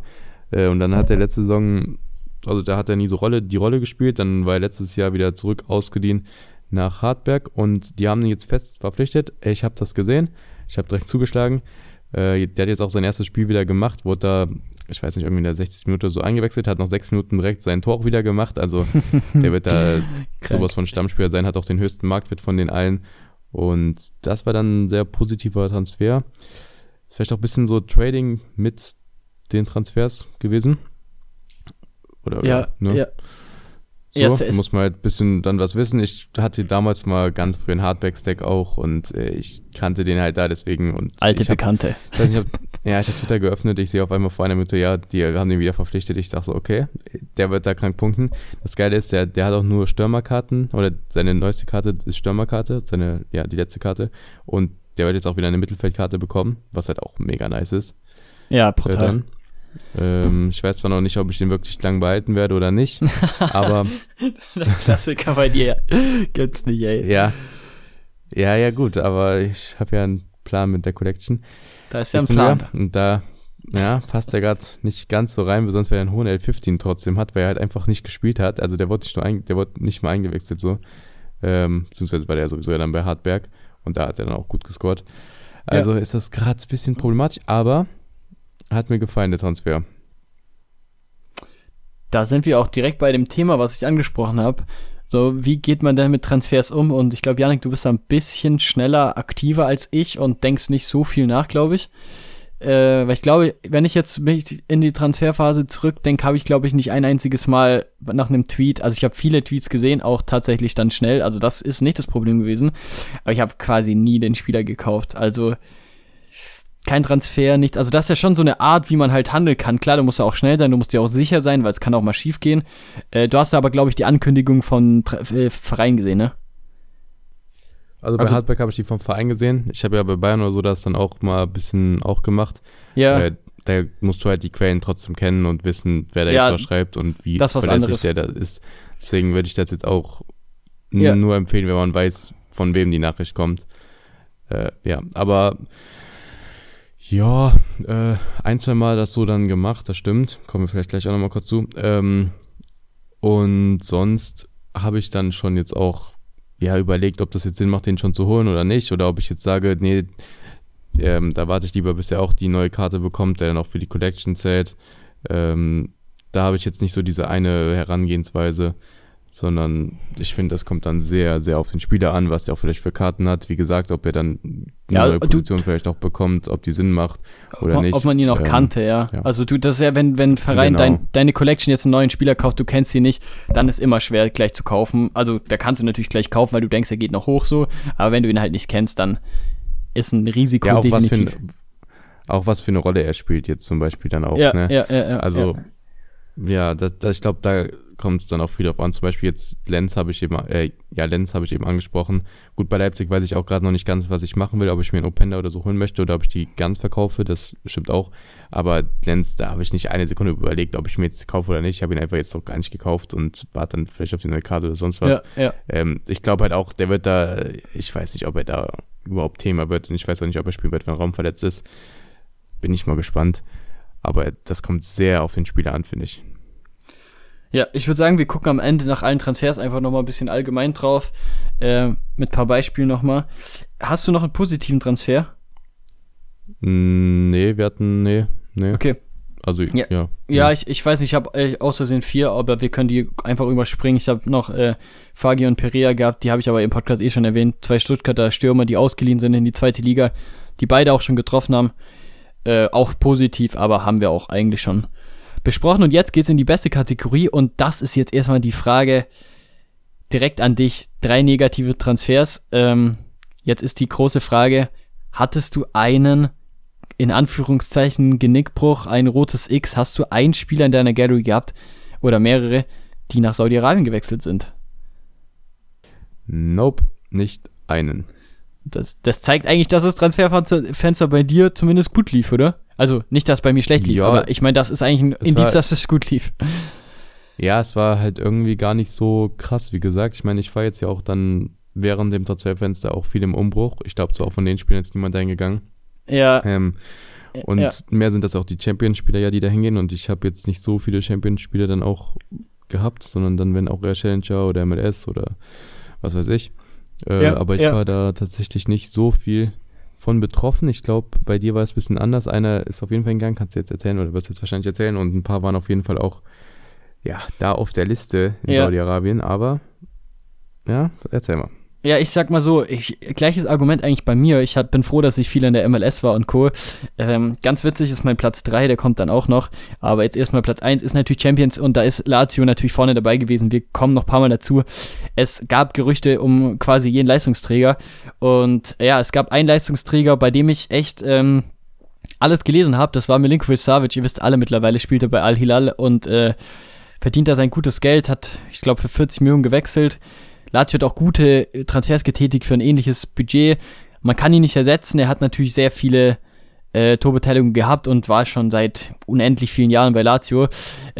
Äh, und dann hat er letzte Saison, also da hat er nie so Rolle, die Rolle gespielt, dann war er letztes Jahr wieder zurück ausgeliehen nach Hartberg und die haben ihn jetzt fest verpflichtet. Ich habe das gesehen, ich habe direkt zugeschlagen. Äh, der hat jetzt auch sein erstes Spiel wieder gemacht, wurde da, ich weiß nicht, irgendwie in der 60. Minute so eingewechselt, hat nach sechs Minuten direkt sein Tor auch wieder gemacht. Also der wird da (laughs) sowas von Stammspieler sein, hat auch den höchsten Marktwert von den allen. Und das war dann ein sehr positiver Transfer. Ist vielleicht auch ein bisschen so Trading mit den Transfers gewesen. Oder Ja, ne? ja. So, Ja, es ist- muss man halt ein bisschen dann was wissen. Ich hatte damals mal ganz früh einen Hardback-Stack auch und äh, ich kannte den halt da deswegen. Und Alte ich hab, Bekannte. ich weiß nicht, ob, ja, ich habe Twitter geöffnet, ich sehe auf einmal vor einer Minute, ja, die haben den wieder verpflichtet. Ich dachte so, okay, der wird da krank punkten. Das Geile ist, der, der hat auch nur Stürmerkarten oder seine neueste Karte ist Stürmerkarte, seine, ja, die letzte Karte. Und der wird jetzt auch wieder eine Mittelfeldkarte bekommen, was halt auch mega nice ist. Ja, Äh, brutal. Ähm, ich weiß zwar noch nicht, ob ich den wirklich lang behalten werde oder nicht, (laughs) aber Der Klassiker bei dir. Gibt's nicht, ey. ja, ja, ja gut, aber ich habe ja einen Plan mit der Collection. Da ist ja ein Jetzt Plan. und da ja, passt er gerade nicht ganz so rein, besonders weil er einen hohen L15 trotzdem hat, weil er halt einfach nicht gespielt hat. Also der wurde nicht, nur ein, der wurde nicht mal eingewechselt so. Ähm, beziehungsweise war der sowieso ja dann bei Hartberg und da hat er dann auch gut gescored. Also ist das gerade ein bisschen problematisch, aber hat mir gefallen, der Transfer. Da sind wir auch direkt bei dem Thema, was ich angesprochen habe. So, wie geht man denn mit Transfers um? Und ich glaube, Janik, du bist ein bisschen schneller, aktiver als ich und denkst nicht so viel nach, glaube ich. Äh, weil ich glaube, wenn ich jetzt mich in die Transferphase zurückdenke, habe ich, glaube ich, nicht ein einziges Mal nach einem Tweet, also ich habe viele Tweets gesehen, auch tatsächlich dann schnell, also das ist nicht das Problem gewesen, aber ich habe quasi nie den Spieler gekauft. Also kein Transfer, nichts. Also das ist ja schon so eine Art, wie man halt handeln kann. Klar, du musst ja auch schnell sein, du musst dir auch sicher sein, weil es kann auch mal schief gehen. Äh, du hast aber, glaube ich, die Ankündigung von äh, Verein gesehen, ne? Also bei Also- Hartberg habe ich die vom Verein gesehen. Ich habe ja bei Bayern oder so das dann auch mal ein bisschen auch gemacht. Ja, Äh, da musst du halt die Quellen trotzdem kennen und wissen, wer da Ja, jetzt was schreibt und wie das ist was verlässlich der da ist. Deswegen würde ich das jetzt auch Ja. nur empfehlen, wenn man weiß, von wem die Nachricht kommt. Äh, ja, aber ja, äh, ein, zwei Mal das so dann gemacht, das stimmt. Kommen wir vielleicht gleich auch nochmal kurz zu. Ähm, und sonst habe ich dann schon jetzt auch ja überlegt, ob das jetzt Sinn macht, den schon zu holen oder nicht. Oder ob ich jetzt sage, nee, ähm, da warte ich lieber, bis er auch die neue Karte bekommt, der dann auch für die Collection zählt. Ähm, da habe ich jetzt nicht so diese eine Herangehensweise, sondern ich finde, das kommt dann sehr, sehr auf den Spieler an, was der auch vielleicht für Karten hat. Wie gesagt, ob er dann eine Ja, neue du- Position vielleicht auch bekommt, ob die Sinn macht oder ob, nicht. ob man ihn auch Ähm, kannte, ja. ja. Also du, das ist ja, wenn, wenn ein Verein Genau. dein, deine Collection jetzt einen neuen Spieler kauft, du kennst ihn nicht, dann ist immer schwer gleich zu kaufen. Also da kannst du natürlich gleich kaufen, weil du denkst, er geht noch hoch so. Aber wenn du ihn halt nicht kennst, dann ist ein Risiko Ja, auch was, für definitiv. ein, auch was für eine Rolle er spielt jetzt zum Beispiel dann auch. ja, ne? ja, ja, ja, Also, ja. ja, das, das, ich glaube, da kommt es dann auch viel drauf an. Zum Beispiel jetzt Lenz habe ich eben, äh, ja, Lenz habe ich eben angesprochen. Gut, bei Leipzig weiß ich auch gerade noch nicht ganz, was ich machen will, ob ich mir einen Openda oder so holen möchte oder ob ich die ganz verkaufe, das stimmt auch. Aber Lenz, da habe ich nicht eine Sekunde überlegt, ob ich mir jetzt kaufe oder nicht. Ich habe ihn einfach jetzt noch gar nicht gekauft und warte dann vielleicht auf die neue Karte oder sonst was. ja, ja. Ähm, ich glaube halt auch, der wird da, ich weiß nicht, ob er da überhaupt Thema wird und ich weiß auch nicht, ob er spielen wird, wenn Raum verletzt ist. Bin ich mal gespannt. Aber das kommt sehr auf den Spieler an, finde ich. Ja, ich würde sagen, wir gucken am Ende nach allen Transfers einfach nochmal ein bisschen allgemein drauf. Äh, mit ein paar Beispielen nochmal. Hast du noch einen positiven Transfer? Mm, Nee, wir hatten, nee, nee. Okay. Also, Ja. ja. Ja, ich, ich weiß nicht, ich habe äh, aus Versehen vier, aber wir können die einfach überspringen. Ich habe noch äh, Fagi und Perea gehabt, die habe ich aber im Podcast eh schon erwähnt. Zwei Stuttgarter Stürmer, die ausgeliehen sind in die zweite Liga, die beide auch schon getroffen haben. Äh, auch positiv, aber haben wir auch eigentlich schon besprochen und jetzt geht's in die beste Kategorie und das ist jetzt erstmal die Frage direkt an dich. Drei negative Transfers. Ähm, jetzt ist die große Frage, hattest du einen in Anführungszeichen Genickbruch, ein rotes X? Hast du einen Spieler in deiner Gallery gehabt oder mehrere, die nach Saudi-Arabien gewechselt sind? Nope, nicht einen. Das, das zeigt eigentlich, dass das Transferfenster bei dir zumindest gut lief, oder? Also nicht, dass es bei mir schlecht lief, ja, aber ich meine, das ist eigentlich ein Indiz, war, dass es gut lief. (laughs) Ja, es war halt irgendwie gar nicht so krass, wie gesagt. Ich meine, ich war jetzt ja auch dann während dem Transferfenster auch viel im Umbruch. Ich glaube, so auch von den Spielern ist niemand eingegangen. Ja. Ähm, und ja. mehr sind das auch die Champions-Spieler ja, die da hingehen. Und ich habe jetzt nicht so viele Champions-Spieler dann auch gehabt, sondern dann, wenn auch eher Challenger oder MLS oder was weiß ich. Äh, ja, aber ich ja. war da tatsächlich nicht so viel von betroffen. Ich glaube, bei dir war es ein bisschen anders. Einer ist auf jeden Fall gegangen, kannst du jetzt erzählen oder wirst du jetzt wahrscheinlich erzählen. Und ein paar waren auf jeden Fall auch ja, da auf der Liste in ja. Saudi-Arabien. Aber ja, erzähl mal. Ja, ich sag mal so, ich, gleiches Argument eigentlich bei mir. Ich hat, bin froh, dass ich viel in der MLS war und Co. Ähm, ganz witzig ist mein Platz 3, der kommt dann auch noch. Aber jetzt erstmal Platz 1 ist natürlich Champions und da ist Lazio natürlich vorne dabei gewesen. Wir kommen noch ein paar Mal dazu. Es gab Gerüchte um quasi jeden Leistungsträger. Und ja, es gab einen Leistungsträger, bei dem ich echt ähm, alles gelesen habe. Das war Milinkovic Savic. Ihr wisst alle mittlerweile, spielt er bei Al-Hilal und äh, verdient da sein gutes Geld. Hat, ich glaube, für 40 Millionen gewechselt Lazio hat auch gute Transfers getätigt für ein ähnliches Budget. Man kann ihn nicht ersetzen. Er hat natürlich sehr viele äh, Torbeteiligung gehabt und war schon seit unendlich vielen Jahren bei Lazio.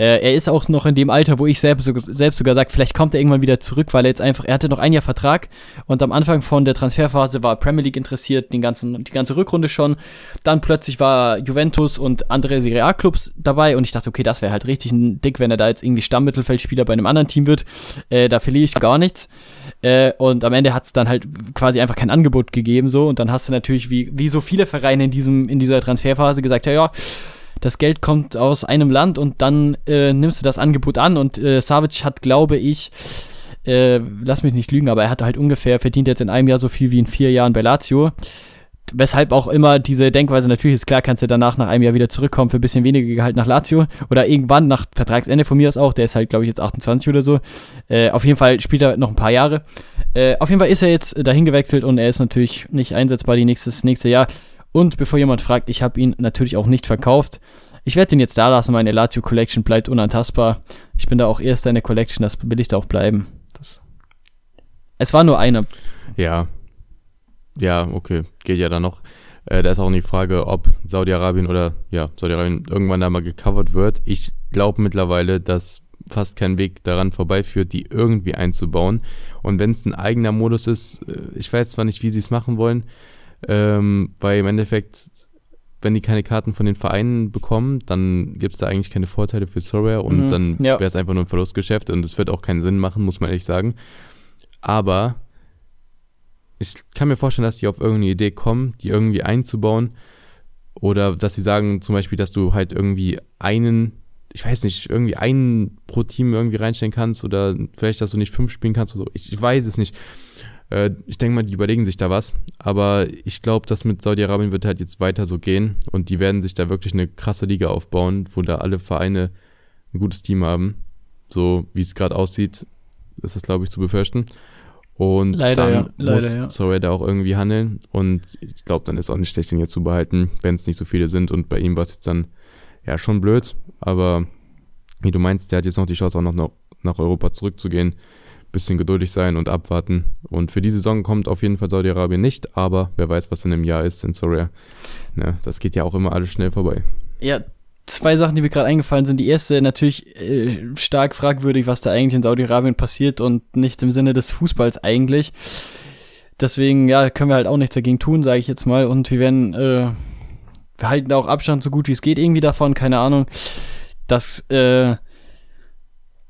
Äh, er ist auch noch in dem Alter, wo ich selbst, selbst sogar sage, vielleicht kommt er irgendwann wieder zurück, weil er jetzt einfach, er hatte noch ein Jahr Vertrag und am Anfang von der Transferphase war Premier League interessiert, den ganzen, die ganze Rückrunde schon. Dann plötzlich war Juventus und andere Serie A Clubs dabei und ich dachte, okay, das wäre halt richtig dick, wenn er da jetzt irgendwie Stammmittelfeldspieler bei einem anderen Team wird. Äh, da verliere ich gar nichts. Äh, und am Ende hat es dann halt quasi einfach kein Angebot gegeben so und dann hast du natürlich wie, wie so viele Vereine in diesem in dieser Transferphase gesagt, ja, ja, das Geld kommt aus einem Land und dann äh, nimmst du das Angebot an und äh, Savic hat, glaube ich, äh, lass mich nicht lügen, aber er hat halt ungefähr, verdient jetzt in einem Jahr so viel wie in vier Jahren bei Lazio. Weshalb auch immer diese Denkweise, natürlich ist klar, kannst du danach nach einem Jahr wieder zurückkommen für ein bisschen weniger Gehalt nach Lazio oder irgendwann nach Vertragsende von mir aus auch, der ist halt, glaube ich, jetzt 28 oder so. Äh, auf jeden Fall spielt er noch ein paar Jahre. Äh, auf jeden Fall ist er jetzt dahin gewechselt und er ist natürlich nicht einsetzbar die nächstes, nächste Jahr. Und bevor jemand fragt, ich habe ihn natürlich auch nicht verkauft. Ich werde ihn jetzt da lassen, meine Lazio Collection bleibt unantastbar. Ich bin da auch erst in der Collection, das will ich da auch bleiben. Das es war nur eine. Ja. Ja, okay. Geht ja dann noch. Äh, da ist auch die Frage, ob Saudi-Arabien oder ja, Saudi-Arabien irgendwann da mal gecovert wird. Ich glaube mittlerweile, dass fast kein Weg daran vorbeiführt, die irgendwie einzubauen. Und wenn es ein eigener Modus ist, äh, ich weiß zwar nicht, wie sie es machen wollen, ähm, weil im Endeffekt, wenn die keine Karten von den Vereinen bekommen, dann gibt es da eigentlich keine Vorteile für Sorare und mhm, dann ja. wäre es einfach nur ein Verlustgeschäft und es wird auch keinen Sinn machen, muss man ehrlich sagen. Aber ich kann mir vorstellen, dass die auf irgendeine Idee kommen, die irgendwie einzubauen. Oder dass sie sagen, zum Beispiel, dass du halt irgendwie einen, ich weiß nicht, irgendwie einen pro Team irgendwie reinstellen kannst oder vielleicht, dass du nicht fünf spielen kannst oder so. Ich, ich weiß es nicht. Äh, ich denke mal, die überlegen sich da was. Aber ich glaube, das mit Saudi-Arabien wird halt jetzt weiter so gehen und die werden sich da wirklich eine krasse Liga aufbauen, wo da alle Vereine ein gutes Team haben. So wie es gerade aussieht, ist das, glaube ich, zu befürchten. Und leider, dann ja. Leider, muss ja. Soraya da auch irgendwie handeln. Und ich glaube, dann ist auch nicht schlecht, den jetzt zu behalten, wenn es nicht so viele sind. Und bei ihm war es jetzt dann ja schon blöd. Aber wie du meinst, der hat jetzt noch die Chance, auch noch nach Europa zurückzugehen bisschen geduldig sein und abwarten. Und für die Saison kommt auf jeden Fall Saudi-Arabien nicht, aber wer weiß, was in einem Jahr ist in Soria. Ja, das geht ja auch immer alles schnell vorbei. Ja, zwei Sachen, die mir gerade eingefallen sind. Die erste natürlich äh, stark fragwürdig, was da eigentlich in Saudi-Arabien passiert und nicht im Sinne des Fußballs eigentlich. Deswegen, ja, können wir halt auch nichts dagegen tun, sage ich jetzt mal. Und wir werden, äh, wir halten da auch Abstand so gut wie es geht irgendwie davon, keine Ahnung. Das, äh,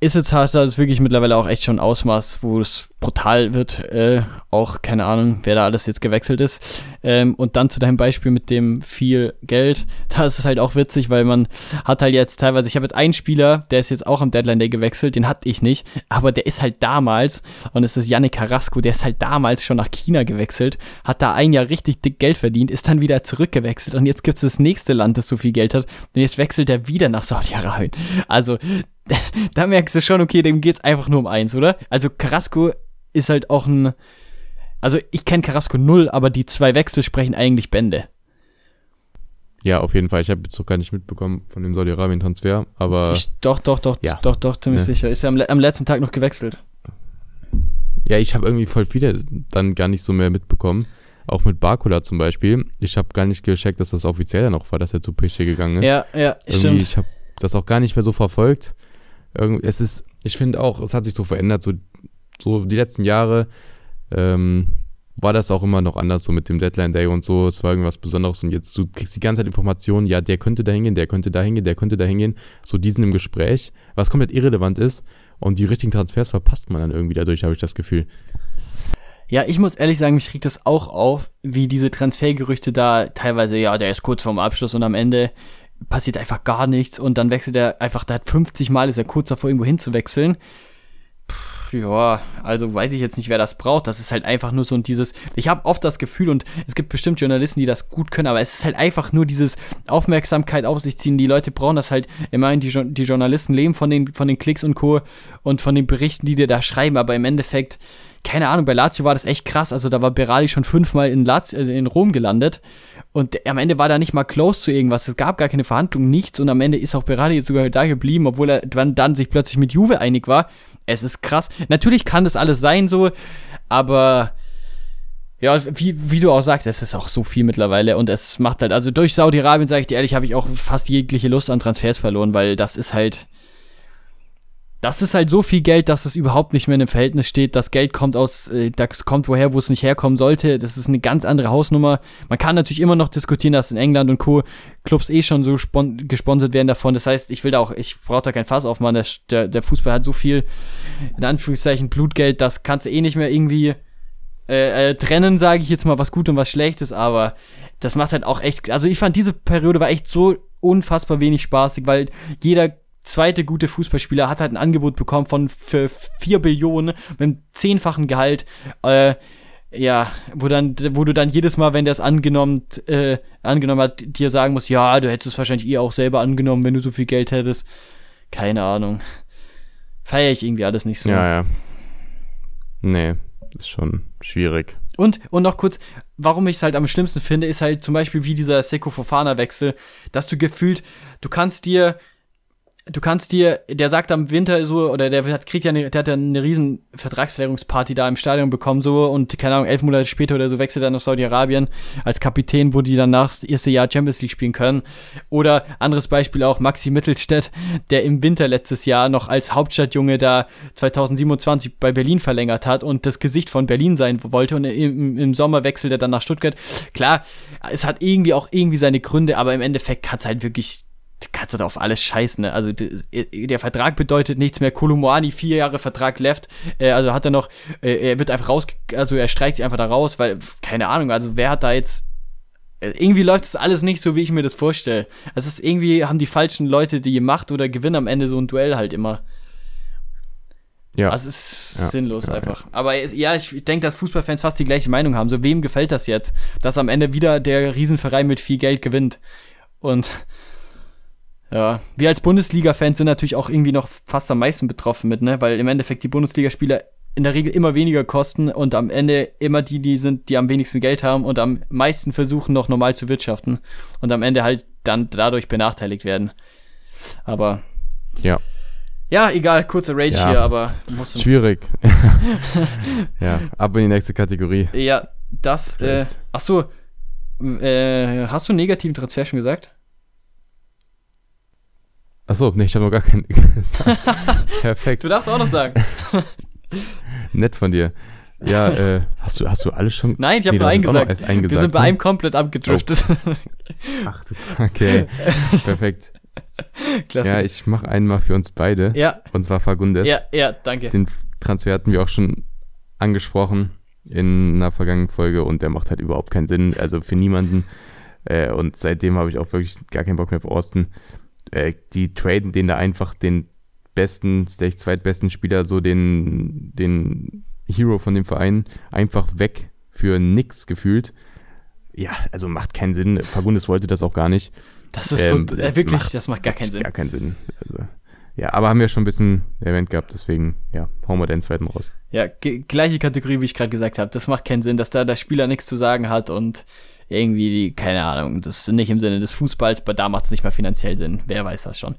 ist jetzt halt das wirklich mittlerweile auch echt schon Ausmaß, wo es brutal wird. Äh, auch keine Ahnung, wer da alles jetzt gewechselt ist. Ähm, und dann zu deinem Beispiel mit dem viel Geld. (laughs) Da ist halt auch witzig, weil man hat halt jetzt teilweise, ich habe jetzt einen Spieler, der ist jetzt auch am Deadline Day gewechselt, den hatte ich nicht, aber der ist halt damals, und es ist Yannick Carrasco, der ist halt damals schon nach China gewechselt, hat da ein Jahr richtig dick Geld verdient, ist dann wieder zurückgewechselt und jetzt gibt es das nächste Land, das so viel Geld hat und jetzt wechselt er wieder nach Saudi-Arabien. Also (laughs) da merkst du schon, okay, dem geht's einfach nur um eins, oder? Also Carrasco ist halt auch ein. Also ich kenne Carrasco null, aber die zwei Wechsel sprechen eigentlich Bände. Ja, auf jeden Fall. Ich habe jetzt noch gar nicht mitbekommen von dem Saudi-Arabien-Transfer, aber. Ich, doch, doch, doch, ja. doch, doch, ziemlich ja. sicher. Ist ja am, am, letzten Tag noch gewechselt. Ja, ich habe irgendwie voll viele dann gar nicht so mehr mitbekommen. Auch mit Barcola zum Beispiel. Ich habe gar nicht gecheckt, dass das offiziell dann noch war, dass er zu Pische gegangen ist. Ja, ja, irgendwie, stimmt. Ich habe das auch gar nicht mehr so verfolgt es ist, ich finde auch, es hat sich so verändert, so, so die letzten Jahre ähm, war das auch immer noch anders, so mit dem Deadline Day und so. Es war irgendwas Besonderes und jetzt du kriegst die ganze Zeit Informationen, ja, der könnte da hingehen, der könnte da hingehen, der könnte da hingehen. So diesen im Gespräch, was komplett irrelevant ist und die richtigen Transfers verpasst man dann irgendwie dadurch, habe ich das Gefühl. Ja, ich muss ehrlich sagen, mich regt das auch auf, wie diese Transfergerüchte da teilweise, ja, der ist kurz vorm Abschluss und am Ende passiert einfach gar nichts und dann wechselt er einfach, da hat 50 Mal ist er kurz davor, irgendwo hinzuwechseln. Ja, also weiß ich jetzt nicht, wer das braucht. Das ist halt einfach nur so ein dieses. Ich habe oft das Gefühl, und es gibt bestimmt Journalisten, die das gut können, aber es ist halt einfach nur dieses Aufmerksamkeit auf sich ziehen. Die Leute brauchen das halt. Immerhin, die, die Journalisten leben von den, von den Klicks und Co. und von den Berichten, die dir da schreiben, aber im Endeffekt, keine Ahnung, bei Lazio war das echt krass. Also da war Berali schon fünfmal in, Lazio, also in Rom gelandet und am Ende war da nicht mal close zu irgendwas. Es gab gar keine Verhandlungen, nichts. Und am Ende ist auch Berardi jetzt sogar da geblieben, obwohl er dann, dann sich plötzlich mit Juve einig war. Es ist krass. Natürlich kann das alles sein so, aber ja, wie, wie du auch sagst, es ist auch so viel mittlerweile und es macht halt, also durch Saudi-Arabien, sage ich dir ehrlich, habe ich auch fast jegliche Lust an Transfers verloren, weil das ist halt, das ist halt so viel Geld, dass es überhaupt nicht mehr in einem Verhältnis steht. Das Geld kommt aus, äh, das kommt woher, wo es nicht herkommen sollte. Das ist eine ganz andere Hausnummer. Man kann natürlich immer noch diskutieren, dass in England und Co. Clubs eh schon so gesponsert werden davon. Das heißt, ich will da auch, ich brauche da kein Fass aufmachen. Der, der, der Fußball hat so viel, in Anführungszeichen, Blutgeld, das kannst du eh nicht mehr irgendwie äh, äh, trennen, sage ich jetzt mal, was gut und was schlecht ist. Aber das macht halt auch echt, also ich fand diese Periode war echt so unfassbar wenig spaßig, weil jeder zweite gute Fußballspieler hat halt ein Angebot bekommen von für 4 Billionen mit einem zehnfachen Gehalt. Äh, ja, wo dann, wo du dann jedes Mal, wenn der es angenommen, äh, angenommen hat, dir sagen musst, ja, du hättest es wahrscheinlich eh auch selber angenommen, wenn du so viel Geld hättest. Keine Ahnung. Feiere ich irgendwie alles nicht so. Ja, ja. Nee, ist schon schwierig. Und, und noch kurz, warum ich es halt am schlimmsten finde, ist halt zum Beispiel wie dieser Seko Fofana-Wechsel, dass du gefühlt, du kannst dir du kannst dir, der sagt am Winter so, oder der hat, kriegt ja eine, der hat ja eine riesen Vertragsverlängerungsparty da im Stadion bekommen so und keine Ahnung, elf Monate später oder so wechselt er nach Saudi-Arabien als Kapitän, wo die dann das erste Jahr Champions League spielen können. Oder anderes Beispiel auch Maxi Mittelstädt, der im Winter letztes Jahr noch als Hauptstadtjunge da 2027 bei Berlin verlängert hat und das Gesicht von Berlin sein wollte und im, im Sommer wechselt er dann nach Stuttgart. Klar, es hat irgendwie auch irgendwie seine Gründe, aber im Endeffekt kann es halt wirklich kannst du da auf alles scheißen. Ne? Also der Vertrag bedeutet nichts mehr. Kolomoani, vier Jahre Vertrag left. Äh, also hat er noch, äh, er wird einfach raus, also er streicht sich einfach da raus, weil, keine Ahnung, also wer hat da jetzt. Äh, irgendwie läuft es alles nicht so, wie ich mir das vorstelle. Es ist irgendwie, haben die falschen Leute die Macht oder gewinnen am Ende so ein Duell halt immer. Ja. Also es ist ja. sinnlos ja, einfach. Ja. Aber ja, ich denke, dass Fußballfans fast die gleiche Meinung haben. So, wem gefällt das jetzt? Dass am Ende wieder der Riesenverein mit viel Geld gewinnt. Und ja, wir als Bundesliga-Fans sind natürlich auch irgendwie noch fast am meisten betroffen mit, ne? Weil im Endeffekt die Bundesligaspieler in der Regel immer weniger kosten und am Ende immer die, die sind, die am wenigsten Geld haben und am meisten versuchen, noch normal zu wirtschaften und am Ende halt dann dadurch benachteiligt werden. Aber. Ja. Ja, egal, kurzer Rage ja. hier, aber muss Schwierig. (laughs) ja, ab in die nächste Kategorie. Ja, das, äh, ach so, äh, hast du einen negativen Transfer schon gesagt? Achso, nee, ich habe noch gar keinen (laughs) Perfekt. Du darfst auch noch sagen. (laughs) Nett von dir. Ja, (laughs) äh, hast du, hast du alles schon? Nein, ich habe nee, nur einen gesagt. Wir sind bei einem komplett abgedriftet. Oh. Ach du, okay, perfekt. Klasse. Ja, ich mache einmal für uns beide. Ja. Und zwar Fagundes. Ja, ja, danke. Den Transfer hatten wir auch schon angesprochen in einer vergangenen Folge und der macht halt überhaupt keinen Sinn. Also für niemanden. Äh, und seitdem habe ich auch wirklich gar keinen Bock mehr auf Austin. Äh, die traden den da einfach den besten, der zweitbesten Spieler, so den, den Hero von dem Verein, einfach weg für nix gefühlt. Ja, also macht keinen Sinn. Fagundes wollte das auch gar nicht. Das ist ähm, so, äh, wirklich, macht, das macht gar keinen Sinn. Gar keinen Sinn. Also, ja, aber haben wir schon ein bisschen erwähnt gehabt, deswegen, ja, hauen wir den zweiten raus. Ja, gleiche Kategorie, wie ich gerade gesagt habe. Das macht keinen Sinn, dass da der Spieler nichts zu sagen hat und irgendwie, keine Ahnung, das ist nicht im Sinne des Fußballs, aber da macht es nicht mal finanziell Sinn. Wer weiß das schon.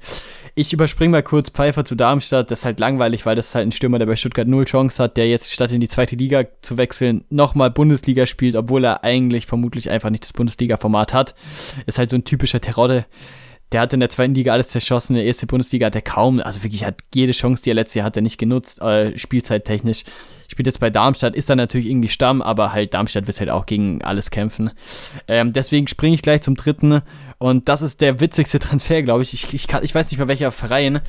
Ich überspringe mal kurz Pfeiffer zu Darmstadt. Das ist halt langweilig, weil das ist halt ein Stürmer, der bei Stuttgart null Chance hat, der jetzt statt in die zweite Liga zu wechseln, nochmal Bundesliga spielt, obwohl er eigentlich vermutlich einfach nicht das Bundesliga-Format hat. Ist halt so ein typischer Terodde der hat in der zweiten Liga alles zerschossen, in der ersten Bundesliga hat er kaum, also wirklich hat jede Chance, die er letztes Jahr hat, er nicht genutzt, äh, spielzeittechnisch. Spielt jetzt bei Darmstadt, ist dann natürlich irgendwie Stamm, aber halt Darmstadt wird halt auch gegen alles kämpfen. Ähm, deswegen springe ich gleich zum dritten und das ist der witzigste (laughs) Transfer, glaube ich. Ich, ich, kann, ich weiß nicht mehr welcher Verein.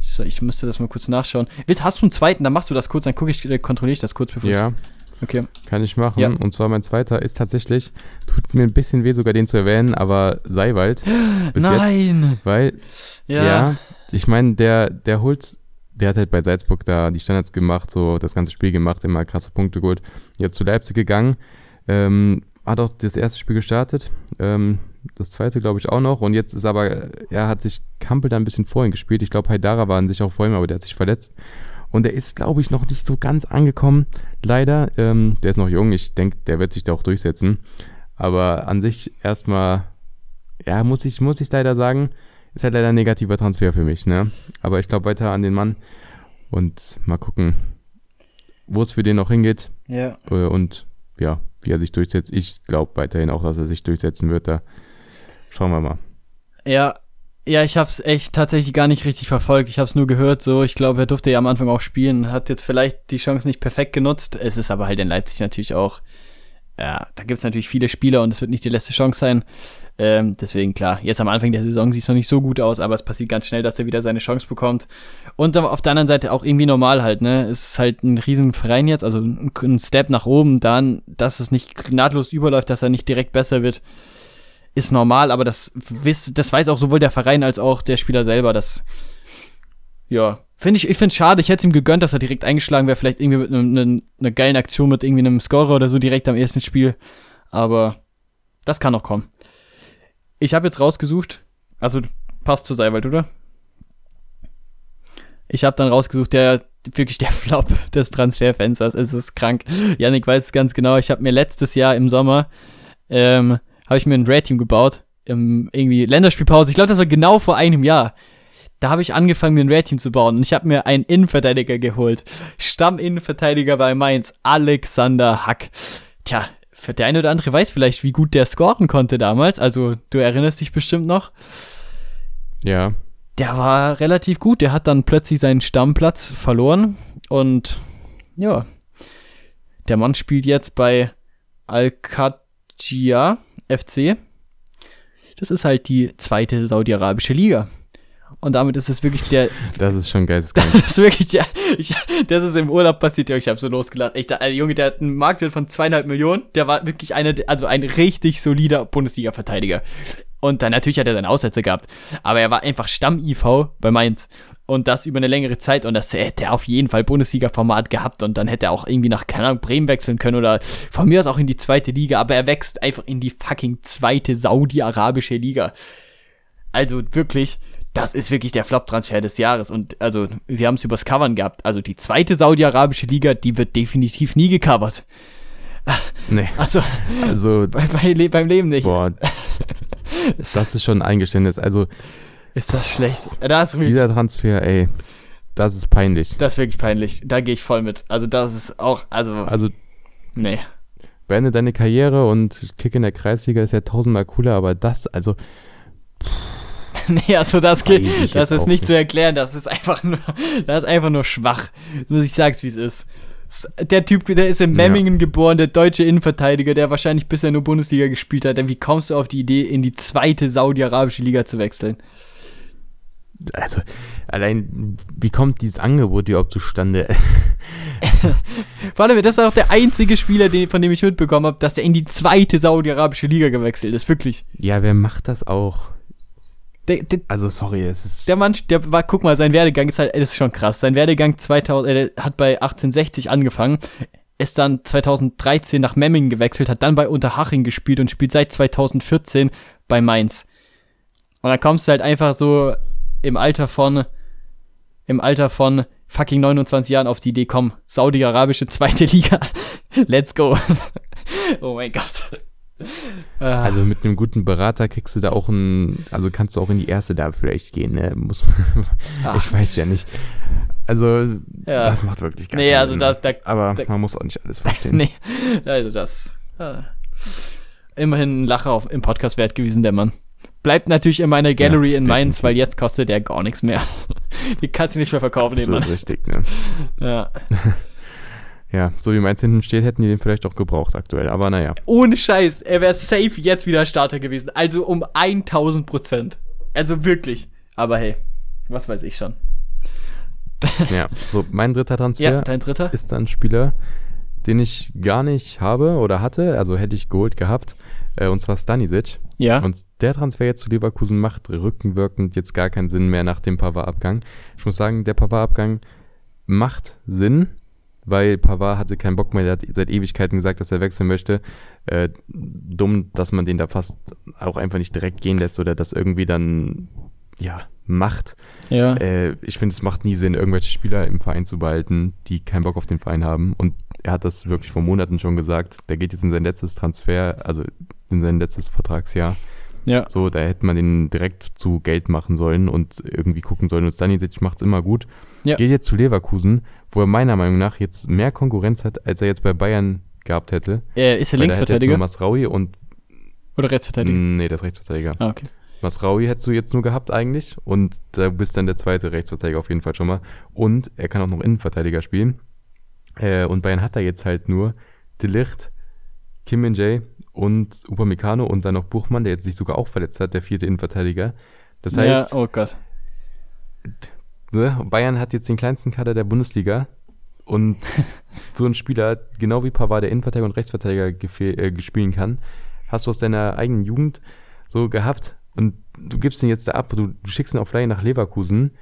So, ich müsste das mal kurz nachschauen. Witt, hast du einen zweiten? Dann machst du das kurz, dann gucke ich, äh, kontrolliere ich das kurz, bevor ja. ich Okay. Kann ich machen. Ja. Und zwar mein zweiter ist tatsächlich, tut mir ein bisschen weh, sogar den zu erwähnen, aber Seiwald. (gasps) Nein! Jetzt, weil, ja, ja ich meine, der, der holt, der hat halt bei Salzburg da die Standards gemacht, so das ganze Spiel gemacht, immer krasse Punkte geholt. Jetzt zu Leipzig gegangen, ähm, hat auch das erste Spiel gestartet, ähm, das zweite glaube ich auch noch und jetzt ist aber, er hat sich Kampel da ein bisschen vorhin gespielt. Ich glaube, Haidara war an sich auch vor ihm, aber der hat sich verletzt. Und der ist, glaube ich, noch nicht so ganz angekommen. Leider. Ähm, der ist noch jung. Ich denke, der wird sich da auch durchsetzen. Aber an sich erstmal, ja, muss ich, muss ich leider sagen, ist halt leider ein negativer Transfer für mich. Ne? Aber ich glaube weiter an den Mann. Und mal gucken, wo es für den noch hingeht. Ja. Äh, und ja, wie er sich durchsetzt. Ich glaube weiterhin auch, dass er sich durchsetzen wird. Da schauen wir mal. Ja, ja, ich hab's echt tatsächlich gar nicht richtig verfolgt. Ich hab's nur gehört, so. Ich glaube, er durfte ja am Anfang auch spielen, hat jetzt vielleicht die Chance nicht perfekt genutzt. Es ist aber halt in Leipzig natürlich auch, ja, da gibt's natürlich viele Spieler und es wird nicht die letzte Chance sein. Ähm, deswegen, klar, jetzt am Anfang der Saison sieht's noch nicht so gut aus, aber es passiert ganz schnell, dass er wieder seine Chance bekommt. Und auf der anderen Seite auch irgendwie normal halt, ne? Es ist halt ein Riesenverein jetzt, also ein Step nach oben, dann, dass es nicht nahtlos überläuft, dass er nicht direkt besser wird ist normal, aber das, das weiß auch sowohl der Verein als auch der Spieler selber, dass, ja, finde ich, ich finde es schade, ich hätte es ihm gegönnt, dass er direkt eingeschlagen wäre, vielleicht irgendwie mit einer ne, ne geilen Aktion mit irgendwie einem Scorer oder so direkt am ersten Spiel, aber das kann noch kommen. Ich habe jetzt rausgesucht, also passt zu Seiwald, oder? Ich habe dann rausgesucht, der wirklich der (laughs) Flop des Transferfensters. Es ist krank. Janik weiß es ganz genau. Ich habe mir letztes Jahr im Sommer ähm, habe ich mir ein Red-Team gebaut. Im irgendwie Länderspielpause. Ich glaube, das war genau vor einem Jahr. Da habe ich angefangen, mir ein Red-Team zu bauen. Und ich habe mir einen Innenverteidiger geholt. Stamm-Innenverteidiger bei Mainz, Alexander Hack. Tja, für der eine oder andere weiß vielleicht, wie gut der scoren konnte damals. Also, du erinnerst dich bestimmt noch. Ja. Der war relativ gut. Der hat dann plötzlich seinen Stammplatz verloren. Und ja, der Mann spielt jetzt bei Al-Qadjia FC. Das ist halt die zweite saudi-arabische Liga. Und damit ist es wirklich der. Das ist schon geil. (laughs) Das ist wirklich der. Ich, das ist im Urlaub passiert. Ich habe so losgelacht. Echt, der Junge, der hat einen Marktwert von zweieinhalb Millionen. Der war wirklich einer, also ein richtig solider Bundesliga-Verteidiger. Und dann natürlich hat er seine Aussätze gehabt. Aber er war einfach Stamm-IV bei Mainz und das über eine längere Zeit und das hätte er auf jeden Fall Bundesliga-Format gehabt und dann hätte er auch irgendwie nach, keine Ahnung, Bremen wechseln können oder von mir aus auch in die zweite Liga, aber er wächst einfach in die fucking zweite saudi-arabische Liga. Also wirklich, das ist wirklich der Flop-Transfer des Jahres und also wir haben es übers Covern gehabt, also die zweite saudi-arabische Liga, die wird definitiv nie gecovert. Nee. (laughs) Also, also (laughs) bei, bei, beim Leben nicht. Boah, (laughs) (laughs) das ist schon ein Eingeständnis. Also ist das schlecht? Das ist Dieser Transfer, ey, das ist peinlich. Das ist wirklich peinlich. Da gehe ich voll mit. Also das ist auch, also. Also. Nee. Beende deine Karriere und Kick in der Kreisliga ist ja tausendmal cooler, aber das, also. (laughs) nee, also das geht, das ist nicht, nicht zu erklären. Das ist einfach nur, das ist einfach nur schwach. Muss ich sag's, wie es ist. Der Typ, der ist in Memmingen ja. geboren, der deutsche Innenverteidiger, der wahrscheinlich bisher nur Bundesliga gespielt hat. Wie kommst du auf die Idee, in die zweite saudi-arabische Liga zu wechseln? also allein, wie kommt dieses Angebot überhaupt zustande? (laughs) Vor allem, das ist auch der einzige Spieler, den, von dem ich mitbekommen habe, dass der in die zweite Saudi-Arabische Liga gewechselt ist, wirklich. Ja, wer macht das auch? Der, der, Also sorry, es ist. der Mann, der war, guck mal, sein Werdegang ist halt, das ist schon krass. Sein Werdegang 2000, äh, der hat bei 1860 angefangen, ist dann 2013 nach Memmingen gewechselt, hat dann bei Unterhaching gespielt und spielt seit 2014 bei Mainz. Und dann kommst du halt einfach so im Alter von, im Alter von fucking 29 Jahren auf die Idee, komm, Saudi-Arabische zweite Liga, (laughs) let's go. (laughs) oh mein Gott. Ah. Also mit einem guten Berater kriegst du da auch ein, also kannst du auch in die erste da vielleicht gehen, ne? Muss man, (laughs) Ach. ich weiß ja nicht. Also Ja. das macht wirklich gar Nee, keinen also Sinn. da- da- Aber da- man muss auch nicht alles verstehen. (laughs) Nee, also das. ah. Immerhin ein Lacher auf, im Podcast wert gewesen, der Mann. Bleibt natürlich in meiner Gallery Ja, in Mainz, definitiv. weil jetzt kostet der gar nichts mehr. (laughs) Die kannst du nicht mehr verkaufen, den Absolut Mann. richtig, ne? Ja. Ja, so wie meins hinten steht, hätten die den vielleicht auch gebraucht aktuell. Aber naja. Ohne Scheiß, er wäre safe jetzt wieder Starter gewesen. Also um 1000 Prozent. Also wirklich. Aber hey, was weiß ich schon. (laughs) Ja, so mein dritter Transfer Ja, dein dritter? ist dann ein Spieler, den ich gar nicht habe oder hatte, also hätte ich geholt gehabt, äh, und zwar Stanisic. Ja. Und der Transfer jetzt zu Leverkusen macht rückenwirkend jetzt gar keinen Sinn mehr nach dem Pavard-Abgang. Ich muss sagen, der Pavard-Abgang macht Sinn, weil Pavard hatte keinen Bock mehr, der hat seit Ewigkeiten gesagt, dass er wechseln möchte. Äh, dumm, dass man den da fast auch einfach nicht direkt gehen lässt oder das irgendwie dann, ja, macht. ja. Äh, ich finde, es macht nie Sinn, irgendwelche Spieler im Verein zu behalten, die keinen Bock auf den Verein haben. Und er hat das wirklich vor Monaten schon gesagt. Der geht jetzt in sein letztes Transfer, also in sein letztes Vertragsjahr. Ja. So, da hätte man den direkt zu Geld machen sollen und irgendwie gucken sollen. Und Stanisic macht es immer gut. Ja. Geht jetzt zu Leverkusen, wo er meiner Meinung nach jetzt mehr Konkurrenz hat, als er jetzt bei Bayern gehabt hätte. Äh, ist er jetzt Linksverteidiger nur Masraui und oder Rechtsverteidiger? nee, das Rechtsverteidiger. Ah, okay. Masraui hättest du jetzt nur gehabt eigentlich und da bist dann der zweite Rechtsverteidiger auf jeden Fall schon mal. Und er kann auch noch Innenverteidiger spielen. Äh, und Bayern hat da jetzt halt nur Delicht, Kim Min Jae und Upamecano und dann noch Buchmann, der jetzt sich sogar auch verletzt hat, der vierte Innenverteidiger. Das heißt, ja, oh Gott. ne, Bayern hat jetzt den kleinsten Kader der Bundesliga und (laughs) so ein Spieler, genau wie Pavard, der Innenverteidiger und Rechtsverteidiger äh, spielen kann, hast du aus deiner eigenen Jugend so gehabt und du gibst ihn jetzt da ab, du, du schickst ihn auf Laie nach Leverkusen,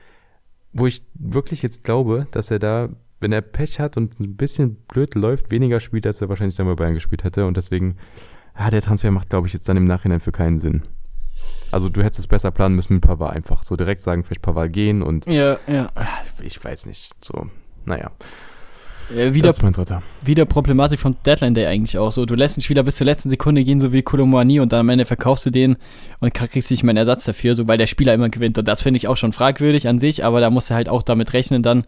wo ich wirklich jetzt glaube, dass er da, wenn er Pech hat und ein bisschen blöd läuft, weniger spielt, als er wahrscheinlich dann bei Bayern gespielt hätte und deswegen, ja, der Transfer macht, glaube ich, jetzt dann im Nachhinein für keinen Sinn. Also du hättest es besser planen müssen mit Pavard einfach. So direkt sagen, vielleicht Pavard gehen und Ja, ja. ich weiß nicht. So, naja. Äh, wieder das ist mein dritter. wieder Problematik von Deadline Day eigentlich auch so. Du lässt einen Spieler bis zur letzten Sekunde gehen, so wie Kolomani, und dann am Ende verkaufst du den und kriegst nicht mehr einen Ersatz dafür, so weil der Spieler immer gewinnt. Und das finde ich auch schon fragwürdig an sich, aber da musst du halt auch damit rechnen dann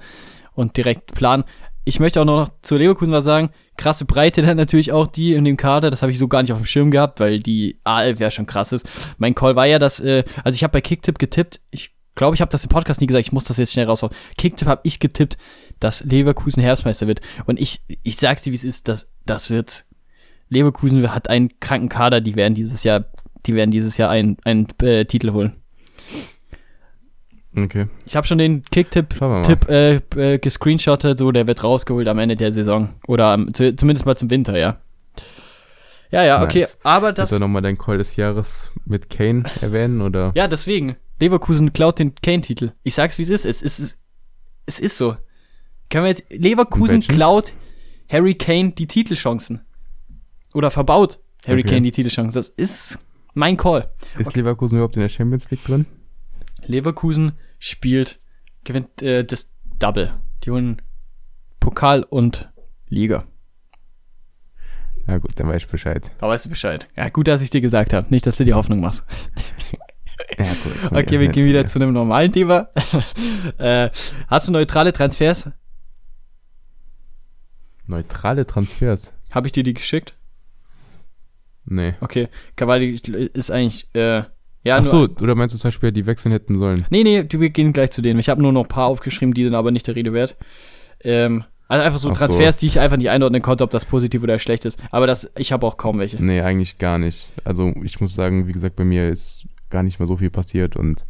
und direkt planen. Ich möchte auch noch zu Leverkusen was sagen. Krasse Breite dann natürlich auch die in dem Kader. Das habe ich so gar nicht auf dem Schirm gehabt, weil die A11 ja schon krass ist. Mein Call war ja, dass, äh, also ich habe bei Kicktipp getippt. Ich glaube, ich habe das im Podcast nie gesagt. Ich muss das jetzt schnell raushauen. Kicktipp habe ich getippt, dass Leverkusen Herbstmeister wird. Und ich, ich sag's dir, wie es ist, das, das wird. Leverkusen hat einen kranken Kader, die werden dieses Jahr, die werden dieses Jahr einen, einen äh, Titel holen. Okay. Ich habe schon den Kicktipp. Tipp äh, äh, gescreenshottet, so der wird rausgeholt am Ende der Saison oder am, zu, zumindest mal zum Winter, ja. Ja, ja, okay, Nice. aber Willst das du nochmal dein Call des Jahres mit Kane erwähnen oder? ja, deswegen Leverkusen klaut den Kane-Titel. Ich sag's wie es ist, es ist es, ist so. Können wir jetzt Leverkusen klaut Harry Kane die Titelchancen oder verbaut Harry Okay. Kane die Titelchancen. Das ist mein Call. Ist Leverkusen überhaupt in der Champions League drin? Leverkusen spielt, gewinnt äh, das Double. Die holen Pokal und Liga. Ja gut, dann weiß ich Bescheid. Da weißt du Bescheid. Ja, gut, dass ich dir gesagt habe. Nicht, dass du die Hoffnung machst. (laughs) Ja, gut. (laughs) Okay, wir gehen wieder zu einem normalen Thema. (laughs) äh, hast du neutrale Transfers? Neutrale Transfers? Habe ich dir die geschickt? Nee. Okay, Cavalli ist eigentlich, äh, ja, Ach so, nur, oder meinst du zum Beispiel, die wechseln hätten sollen? Nee, nee, wir gehen gleich zu denen. Ich habe nur noch ein paar aufgeschrieben, die sind aber nicht der Rede wert. Ähm, also einfach so Ach so. Transfers, die ich einfach nicht einordnen konnte, ob das positiv oder schlecht ist. Aber das, ich habe auch kaum welche. Nee, eigentlich gar nicht. Also ich muss sagen, wie gesagt, bei mir ist gar nicht mehr so viel passiert und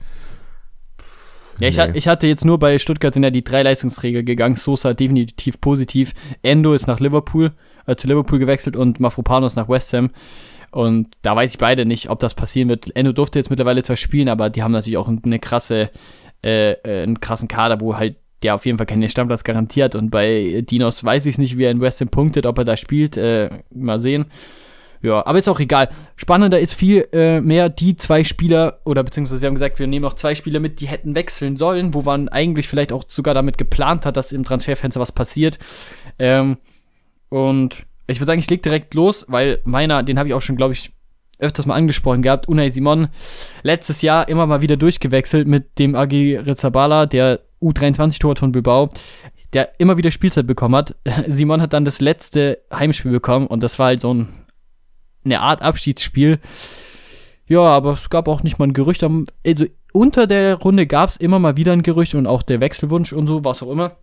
Ja, ich, nee. ich, hatte jetzt nur bei Stuttgart sind ja die drei Leistungsträger gegangen. Sosa definitiv positiv. Endo ist nach Liverpool, äh, zu Liverpool gewechselt und Mafropanos nach West Ham. Und da weiß ich beide nicht, ob das passieren wird. Endo durfte jetzt mittlerweile zwar spielen, aber die haben natürlich auch eine krasse, äh, äh, einen krassen Kader, wo halt der auf jeden Fall keinen Stammplatz garantiert. Und bei Dinos weiß ich nicht, wie er in West punktet, ob er da spielt. Äh, mal sehen. Ja, aber ist auch egal. Spannender ist viel äh, mehr die zwei Spieler, oder beziehungsweise wir haben gesagt, wir nehmen noch zwei Spieler mit, die hätten wechseln sollen, wo man eigentlich vielleicht auch sogar damit geplant hat, dass im Transferfenster was passiert. Ähm, und ich würde sagen, ich leg direkt los, weil meiner, den habe ich auch schon, glaube ich, öfters mal angesprochen gehabt, Unai Simon, letztes Jahr immer mal wieder durchgewechselt mit dem Agi Rizabala, der U23-Torwart von Bilbao, der immer wieder Spielzeit bekommen hat. (laughs) Simon hat dann das letzte Heimspiel bekommen und das war halt so ein eine Art Abschiedsspiel. Ja, aber es gab auch nicht mal ein Gerücht. Also unter der Runde gab es immer mal wieder ein Gerücht und auch der Wechselwunsch und so, was auch immer.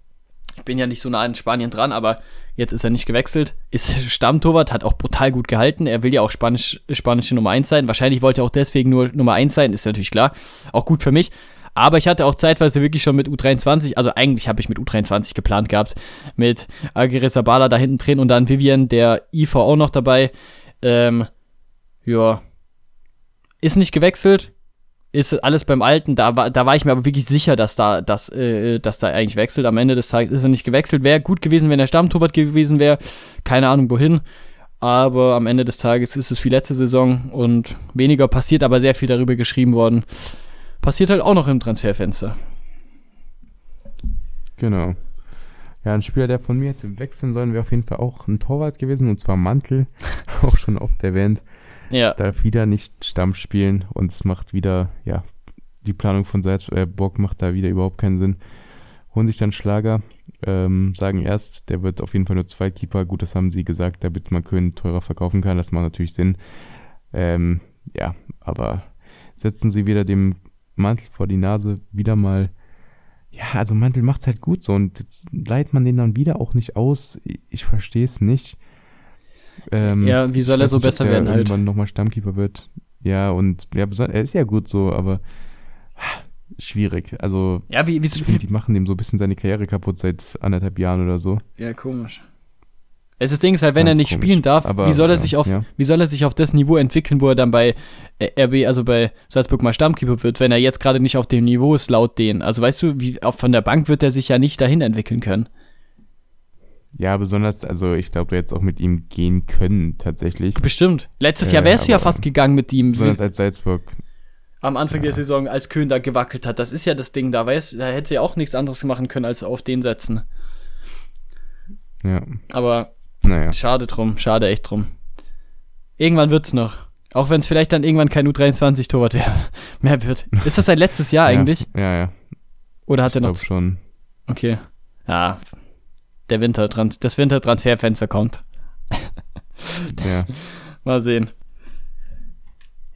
Ich bin ja nicht so nah in Spanien dran, aber jetzt ist er nicht gewechselt. Ist Stammtorwart, hat auch brutal gut gehalten. Er will ja auch Spanisch, spanische Nummer 1 sein. Wahrscheinlich wollte er auch deswegen nur Nummer 1 sein, ist natürlich klar. Auch gut für mich. Aber ich hatte auch zeitweise wirklich schon mit U23, also eigentlich habe ich mit U23 geplant gehabt, mit Aguirre Sabala da hinten drin und dann Vivian, der IV auch noch dabei. Ähm, ja. Ist nicht gewechselt. Ist alles beim Alten. Da war, da war ich mir aber wirklich sicher, dass da, dass, äh, dass da eigentlich wechselt. Am Ende des Tages ist er nicht gewechselt. Wäre gut gewesen, wenn er Stammtorwart gewesen wäre. Keine Ahnung wohin. Aber am Ende des Tages ist es wie letzte Saison und weniger passiert, aber sehr viel darüber geschrieben worden. Passiert halt auch noch im Transferfenster. Genau. Ja, ein Spieler, der von mir jetzt wechseln sollen, wäre auf jeden Fall auch ein Torwart gewesen, und zwar Mantel, (laughs) auch schon oft erwähnt. Ja. Darf wieder nicht Stamm spielen und es macht wieder, ja, die Planung von Salzburg äh, macht da wieder überhaupt keinen Sinn. Holen sich dann Schlager, ähm, sagen erst, der wird auf jeden Fall nur zwei Keeper. Gut, das haben sie gesagt, damit man Köln teurer verkaufen kann. Das macht natürlich Sinn. Ähm, ja, aber setzen sie wieder dem Mantel vor die Nase, wieder mal ja, also Mantel macht's halt gut so und jetzt leiht man den dann wieder auch nicht aus. Ich, ich verstehe es nicht. Ähm, ja, wie soll er so nicht, besser werden halt? Irgendwann nochmal Stammkeeper wird. Ja, und ja, er ist ja gut so, aber schwierig. Also, ja, wie, wie, ich finde, die machen dem so ein bisschen seine Karriere kaputt seit anderthalb Jahren oder so. Ja, komisch. Es das Ding ist halt, wenn Ganz er nicht komisch. spielen darf, Aber, wie soll er ja, sich auf, ja. wie soll er sich auf das Niveau entwickeln, wo er dann bei äh, RB, also bei Salzburg mal Stammkeeper wird, wenn er jetzt gerade nicht auf dem Niveau ist, laut denen. Also weißt du, wie, auch von der Bank wird er sich ja nicht dahin entwickeln können. Ja, besonders, also ich glaube, du hättest auch mit ihm gehen können, tatsächlich. Bestimmt. Letztes äh, Jahr wärst du ja fast gegangen mit ihm. Besonders als Salzburg. Am Anfang ja. der Saison, als Köhn da gewackelt hat. Das ist ja das Ding da, weißt du, da hätte sie ja auch nichts anderes machen können, als auf den setzen. Ja. Aber naja. Schade drum, schade echt drum. Irgendwann wird's noch. Auch wenn es vielleicht dann irgendwann kein U23-Torwart (laughs) mehr wird. Ist das sein letztes Jahr eigentlich? Ja, ja. Oder hat ich er noch. schon. Okay. Ja. Der Winter das Wintertransferfenster kommt. (laughs) ja. Mal sehen.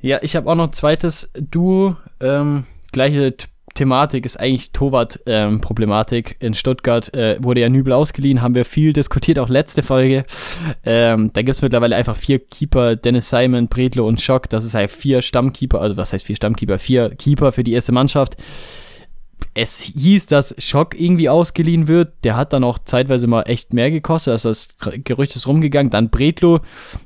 Ja, ich habe auch noch ein zweites Duo. Ähm, gleiche Thematik ist eigentlich Torwart-Problematik. Ähm, in Stuttgart äh, wurde ja Nübel ausgeliehen, haben wir viel diskutiert, auch letzte Folge. Ähm, da gibt es mittlerweile einfach vier Keeper, Dennis Simon, Bredlo und Schock. Das ist halt vier Stammkeeper, also was heißt vier Stammkeeper? Vier Keeper für die erste Mannschaft. Es hieß, dass Schock irgendwie ausgeliehen wird. Der hat dann auch zeitweise mal echt mehr gekostet. Also das Gerücht ist rumgegangen. Dann Bredlo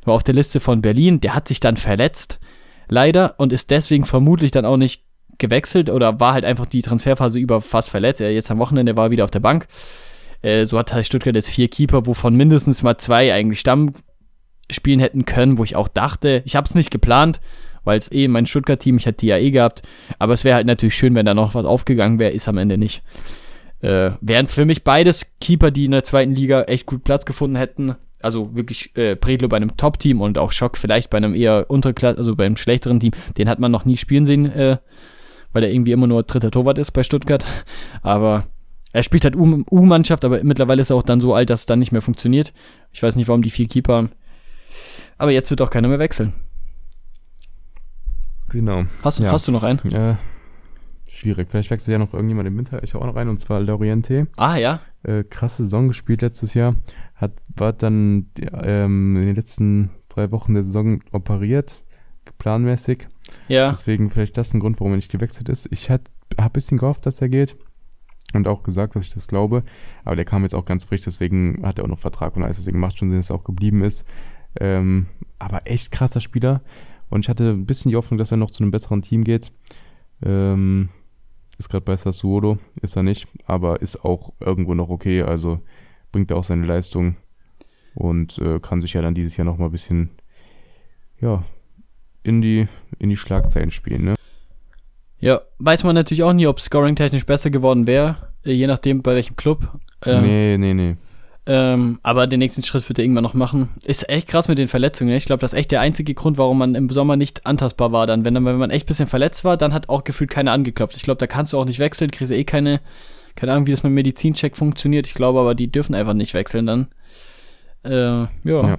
war auf der Liste von Berlin. Der hat sich dann verletzt. Leider. Und ist deswegen vermutlich dann auch nicht gewechselt oder war halt einfach die Transferphase über fast verletzt. Er jetzt am Wochenende war er wieder auf der Bank. Äh, so hat halt Stuttgart jetzt vier Keeper, wovon mindestens mal zwei eigentlich Stamm spielen hätten können, wo ich auch dachte, ich habe es nicht geplant, weil es eh mein Stuttgart-Team, ich hätte die ja eh gehabt, aber es wäre halt natürlich schön, wenn da noch was aufgegangen wäre, ist am Ende nicht. Äh, wären für mich beides Keeper, die in der zweiten Liga echt gut Platz gefunden hätten. Also wirklich äh, Predlo bei einem Top-Team und auch Schock vielleicht bei einem eher Unterklasse, also bei einem schlechteren Team. Den hat man noch nie spielen sehen äh, weil er irgendwie immer nur dritter Torwart ist bei Stuttgart. Aber er spielt halt U-Mannschaft, aber mittlerweile ist er auch dann so alt, dass es dann nicht mehr funktioniert. Ich weiß nicht, warum die vier Keeper. Aber jetzt wird auch keiner mehr wechseln. Genau. Hast, ja. hast du noch einen? Ja. Schwierig. Vielleicht wechselt ja noch irgendjemand im Winter. Ich auch noch rein, und zwar Loriente. Ah, ja. Äh, krasse Saison gespielt letztes Jahr. Hat, war dann ähm, in den letzten drei Wochen der Saison operiert planmäßig. Ja. Deswegen vielleicht das ein Grund, warum er nicht gewechselt ist. Ich habe ein bisschen gehofft, dass er geht. Und auch gesagt, dass ich das glaube. Aber der kam jetzt auch ganz frisch, deswegen hat er auch noch Vertrag und alles. Deswegen macht schon Sinn, dass er auch geblieben ist. Ähm, aber echt krasser Spieler. Und ich hatte ein bisschen die Hoffnung, dass er noch zu einem besseren Team geht. Ähm, ist gerade bei Sassuolo, ist er nicht, aber ist auch irgendwo noch okay. Also bringt er auch seine Leistung und äh, kann sich ja dann dieses Jahr noch mal ein bisschen ja, in die, in die Schlagzeilen spielen. Ne? Ja, weiß man natürlich auch nie, ob scoring-technisch besser geworden wäre, äh, je nachdem bei welchem Club. Ähm, nee, nee, nee. Ähm, aber den nächsten Schritt wird er irgendwann noch machen. Ist echt krass mit den Verletzungen. Ne? Ich glaube, das ist echt der einzige Grund, warum man im Sommer nicht antastbar war. Dann, wenn, wenn man echt ein bisschen verletzt war, dann hat auch gefühlt keiner angeklopft. Ich glaube, da kannst du auch nicht wechseln, kriegst du eh keine, keine Ahnung, wie das mit Medizincheck funktioniert. Ich glaube aber, die dürfen einfach nicht wechseln dann. Äh, ja. ja.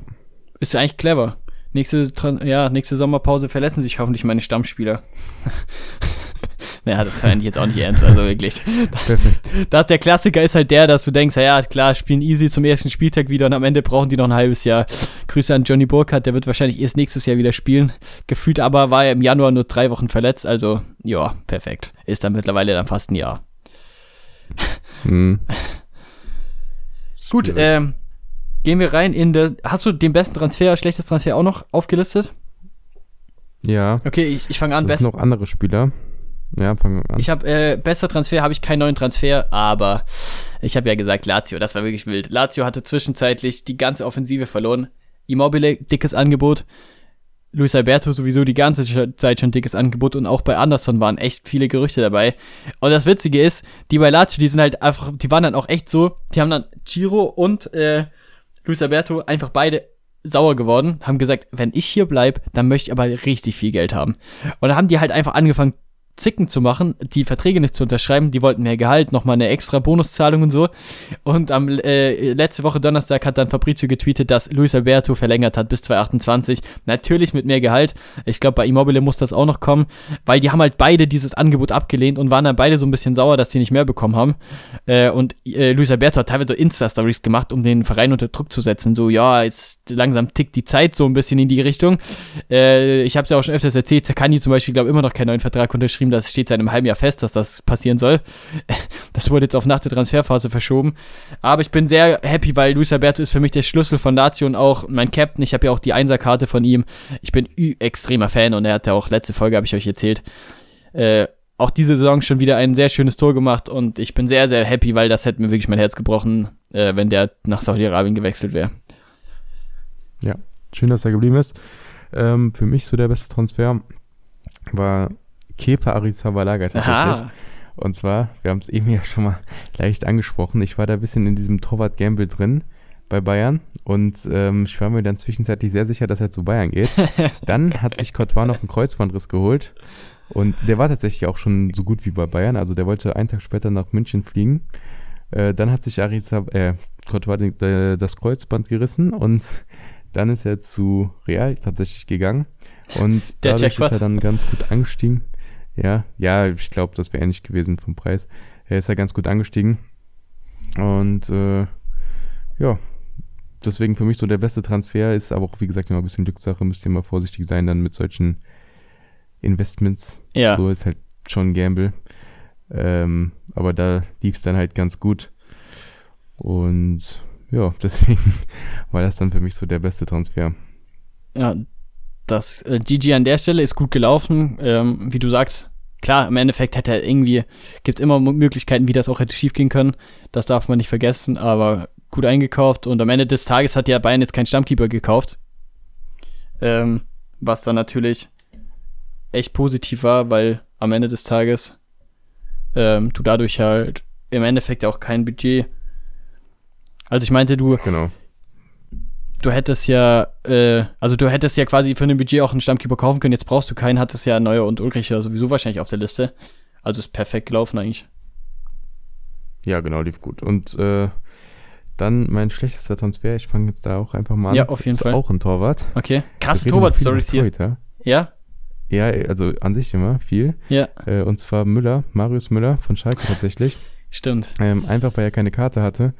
Ist ja eigentlich clever. Nächste, ja, nächste Sommerpause verletzen sich hoffentlich meine Stammspieler. (laughs) (laughs) naja, das fand ich jetzt auch nicht ernst, also wirklich. Perfekt. (laughs) Das, der Klassiker ist halt der, dass du denkst, ja klar, spielen easy zum ersten Spieltag wieder und am Ende brauchen die noch ein halbes Jahr. Grüße an Johnny Burkhardt, der wird wahrscheinlich erst nächstes Jahr wieder spielen. Gefühlt aber war er im Januar nur drei Wochen verletzt, also ja, perfekt. Ist dann mittlerweile dann fast ein Jahr. Hm. Gut, ähm, gehen wir rein in der. Hast du den besten Transfer, schlechtes Transfer auch noch aufgelistet? Ja. Okay, ich, ich fange an. Es sind noch andere Spieler. Ja, fangen an. Ich habe äh, besser Transfer, habe ich keinen neuen Transfer, aber ich habe ja gesagt, Lazio, das war wirklich wild. Lazio hatte zwischenzeitlich die ganze Offensive verloren. Immobile, dickes Angebot. Luis Alberto sowieso die ganze Zeit schon dickes Angebot und auch bei Anderson waren echt viele Gerüchte dabei. Und das Witzige ist, die bei Lazio, die sind halt einfach, die waren dann auch echt so, die haben dann Giro und äh, Luis Alberto einfach beide sauer geworden, haben gesagt, wenn ich hier bleib, dann möchte ich aber richtig viel Geld haben. Und dann haben die halt einfach angefangen, Zicken zu machen, die Verträge nicht zu unterschreiben. Die wollten mehr Gehalt, nochmal eine extra Bonuszahlung und so. Und am äh, letzte Woche Donnerstag hat dann Fabrizio getweetet, dass Luis Alberto verlängert hat bis 2028. Natürlich mit mehr Gehalt. Ich glaube, bei Immobile muss das auch noch kommen, weil die haben halt beide dieses Angebot abgelehnt und waren dann beide so ein bisschen sauer, dass die nicht mehr bekommen haben. Äh, und äh, Luis Alberto hat teilweise Insta-Stories gemacht, um den Verein unter Druck zu setzen. So, ja, jetzt langsam tickt die Zeit so ein bisschen in die Richtung. Äh, ich habe es ja auch schon öfters erzählt, Zakani zum Beispiel, glaube immer noch keinen neuen Vertrag unterschrieben geschrieben, das steht seit einem halben Jahr fest, dass das passieren soll. (laughs) Das wurde jetzt auf nach der Transferphase verschoben. Aber ich bin sehr happy, weil Luis Alberto ist für mich der Schlüssel von Lazio und auch mein Captain. Ich habe ja auch die Einserkarte von ihm. Ich bin extremer Fan und er hat ja auch letzte Folge, habe ich euch erzählt, äh, auch diese Saison schon wieder ein sehr schönes Tor gemacht und ich bin sehr, sehr happy, weil das hätte mir wirklich mein Herz gebrochen, äh, wenn der nach Saudi-Arabien gewechselt wäre. Ja, schön, dass er geblieben ist. Ähm, für mich so der beste Transfer war Kepa Arrizabalaga tatsächlich. Aha. Und zwar, wir haben es eben ja schon mal leicht angesprochen, ich war da ein bisschen in diesem Torwart-Gamble drin bei Bayern und ähm, ich war mir dann zwischenzeitlich sehr sicher, dass er zu Bayern geht. (laughs) dann hat sich Cottvar noch einen Kreuzbandriss geholt und der war tatsächlich auch schon so gut wie bei Bayern, also der wollte einen Tag später nach München fliegen. Äh, dann hat sich Arizab äh, Cottvar das Kreuzband gerissen und dann ist er zu Real tatsächlich gegangen und der dadurch ist er dann ganz gut angestiegen. Ja, ja, ich glaube, das wäre ähnlich gewesen vom Preis. Er ist ja ganz gut angestiegen. Und äh, ja, deswegen für mich so der beste Transfer ist aber auch, wie gesagt, immer ein bisschen Glückssache. Müsst ihr mal vorsichtig sein dann mit solchen Investments. Ja. So ist halt schon ein Gamble. Ähm, aber da lief es dann halt ganz gut. Und ja, (laughs) deswegen war das dann für mich so der beste Transfer. Ja, das äh, GG an der Stelle ist gut gelaufen. Ähm, wie du sagst, klar, im Endeffekt hätte er irgendwie, gibt es immer Möglichkeiten, wie das auch hätte schiefgehen können. Das darf man nicht vergessen, aber gut eingekauft und am Ende des Tages hat ja Bayern jetzt keinen Stammkeeper gekauft. Ähm, was dann natürlich echt positiv war, weil am Ende des Tages ähm, du dadurch halt im Endeffekt auch kein Budget. Also ich meinte, du, genau du hättest ja, äh, also du hättest ja quasi für ein Budget auch einen Stammkeeper kaufen können. Jetzt brauchst du keinen, hattest ja Neuer und Ulrich ja sowieso wahrscheinlich auf der Liste. Also ist perfekt gelaufen eigentlich. Ja, genau, lief gut. Und äh, dann mein schlechtester Transfer, ich fange jetzt da auch einfach mal an. Ja, auf jeden ist Fall. auch ein Torwart. Okay. Krasse Torwart-Stories hier. Ja? Ja, also an sich immer viel. Ja. Äh, und zwar Müller, Marius Müller von Schalke tatsächlich. (laughs) Stimmt. Ähm, einfach weil er keine Karte hatte.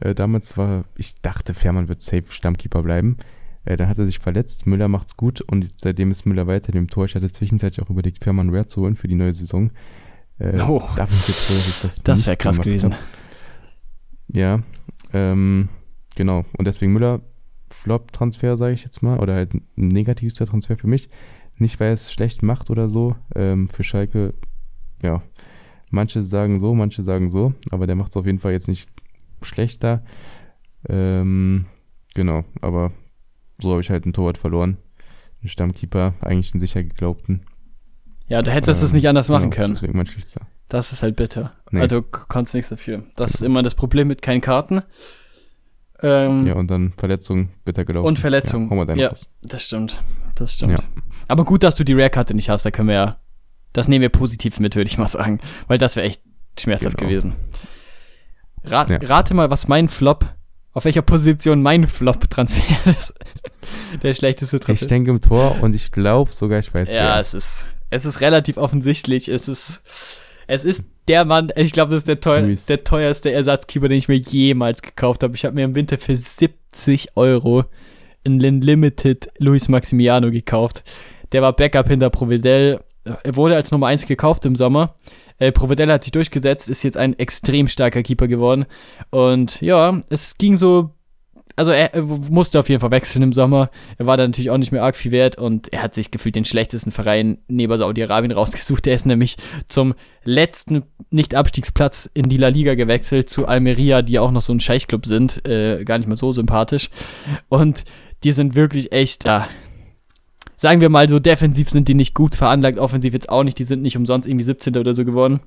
Äh, damals war, ich dachte, Fährmann wird safe Stammkeeper bleiben. Äh, dann hat er sich verletzt, Müller macht's gut und seitdem ist Müller weiter dem Tor. Ich hatte zwischenzeitlich auch überlegt, Fährmann Rare zu holen für die neue Saison. Äh, Oh. da bin ich jetzt froh, dass das wäre krass gewesen. hab. Ja, ähm, genau. Und deswegen Müller Flop-Transfer, sage ich jetzt mal, oder halt ein negativster Transfer für mich. Nicht, weil er es schlecht macht oder so. Ähm, für Schalke, ja, manche sagen so, manche sagen so, aber der macht es auf jeden Fall jetzt nicht schlechter. Ähm, genau, aber so habe ich halt einen Torwart verloren. Einen Stammkeeper, eigentlich einen sicher geglaubten. Ja, du hättest es Ähm, nicht anders machen genau, können. Deswegen mein schlichtster. Das ist halt bitter. Nee. Also k- konntest nichts dafür. Das ist immer das Problem mit keinen Karten. Ähm, Ja, und dann Verletzung, bitter gelaufen. Und Verletzung. Ja, Ja. Das stimmt. Das stimmt. Ja. Aber gut, dass du die Rare-Karte nicht hast, da können wir ja. Das nehmen wir positiv mit, würde ich mal sagen. Weil das wäre echt schmerzhaft Genau. gewesen. Ra Ja. Rate mal, was mein Flop, auf welcher Position mein Flop-Transfer (laughs) ist. Der schlechteste Ich Transfer. denke im Tor und ich glaube sogar, ich weiß Ja, wer. es ist, es ist relativ offensichtlich. Es ist, es ist der Mann, ich glaube, das ist der, teuer, der teuerste Ersatzkeeper, den ich mir jemals gekauft habe. Ich habe mir im Winter für 70 Euro einen Limited Luis Maximiano gekauft. Der war Backup hinter Providel. Er wurde als Nummer 1 gekauft im Sommer. Äh, Providel hat sich durchgesetzt, ist jetzt ein extrem starker Keeper geworden. Und ja, es ging so. Also er, er musste auf jeden Fall wechseln im Sommer. Er war da natürlich auch nicht mehr arg viel wert und er hat sich gefühlt den schlechtesten Verein neben Saudi-Arabien rausgesucht. Er ist nämlich zum letzten Nicht-Abstiegsplatz in die La Liga gewechselt, zu Almeria, die auch noch so ein Scheichclub sind. Äh, gar nicht mehr so sympathisch. Und die sind wirklich echt, ja, sagen wir mal so, defensiv sind die nicht gut veranlagt, offensiv jetzt auch nicht. Die sind nicht umsonst irgendwie 17. oder so geworden.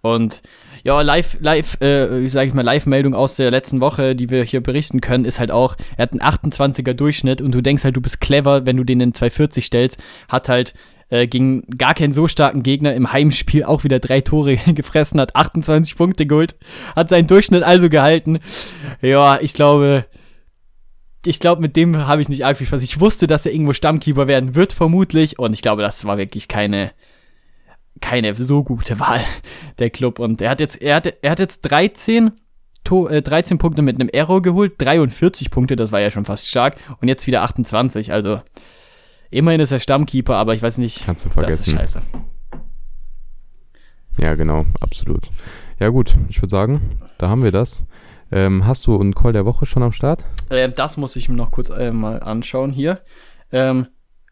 Und ja, live, live, äh, sag ich mal, Live-Meldung aus der letzten Woche, die wir hier berichten können, ist halt auch, er hat einen 28er Durchschnitt und du denkst halt, du bist clever, wenn du den in 240 stellst, hat halt äh, gegen gar keinen so starken Gegner im Heimspiel auch wieder drei Tore (laughs) gefressen, hat 28 Punkte geholt, hat seinen Durchschnitt also gehalten. Ja, ich glaube, ich glaube, mit dem habe ich nicht arg viel Spaß. Ich wusste, dass er irgendwo Stammkeeper werden wird, vermutlich, und ich glaube, das war wirklich keine, keine so gute Wahl, (laughs) der Club. Und er hat jetzt, er hat, er hat jetzt 13, to, äh, 13 Punkte mit einem Error geholt, 43 Punkte, das war ja schon fast stark, und jetzt wieder 28, also immerhin ist er Stammkeeper, aber ich weiß nicht, Kannst du das ist vergessen. scheiße. Ja, genau, absolut. Ja, gut, ich würde sagen, da haben wir das. Ähm, hast du einen Call der Woche schon am Start? Ähm, das muss ich mir noch kurz äh, mal anschauen hier. Ähm,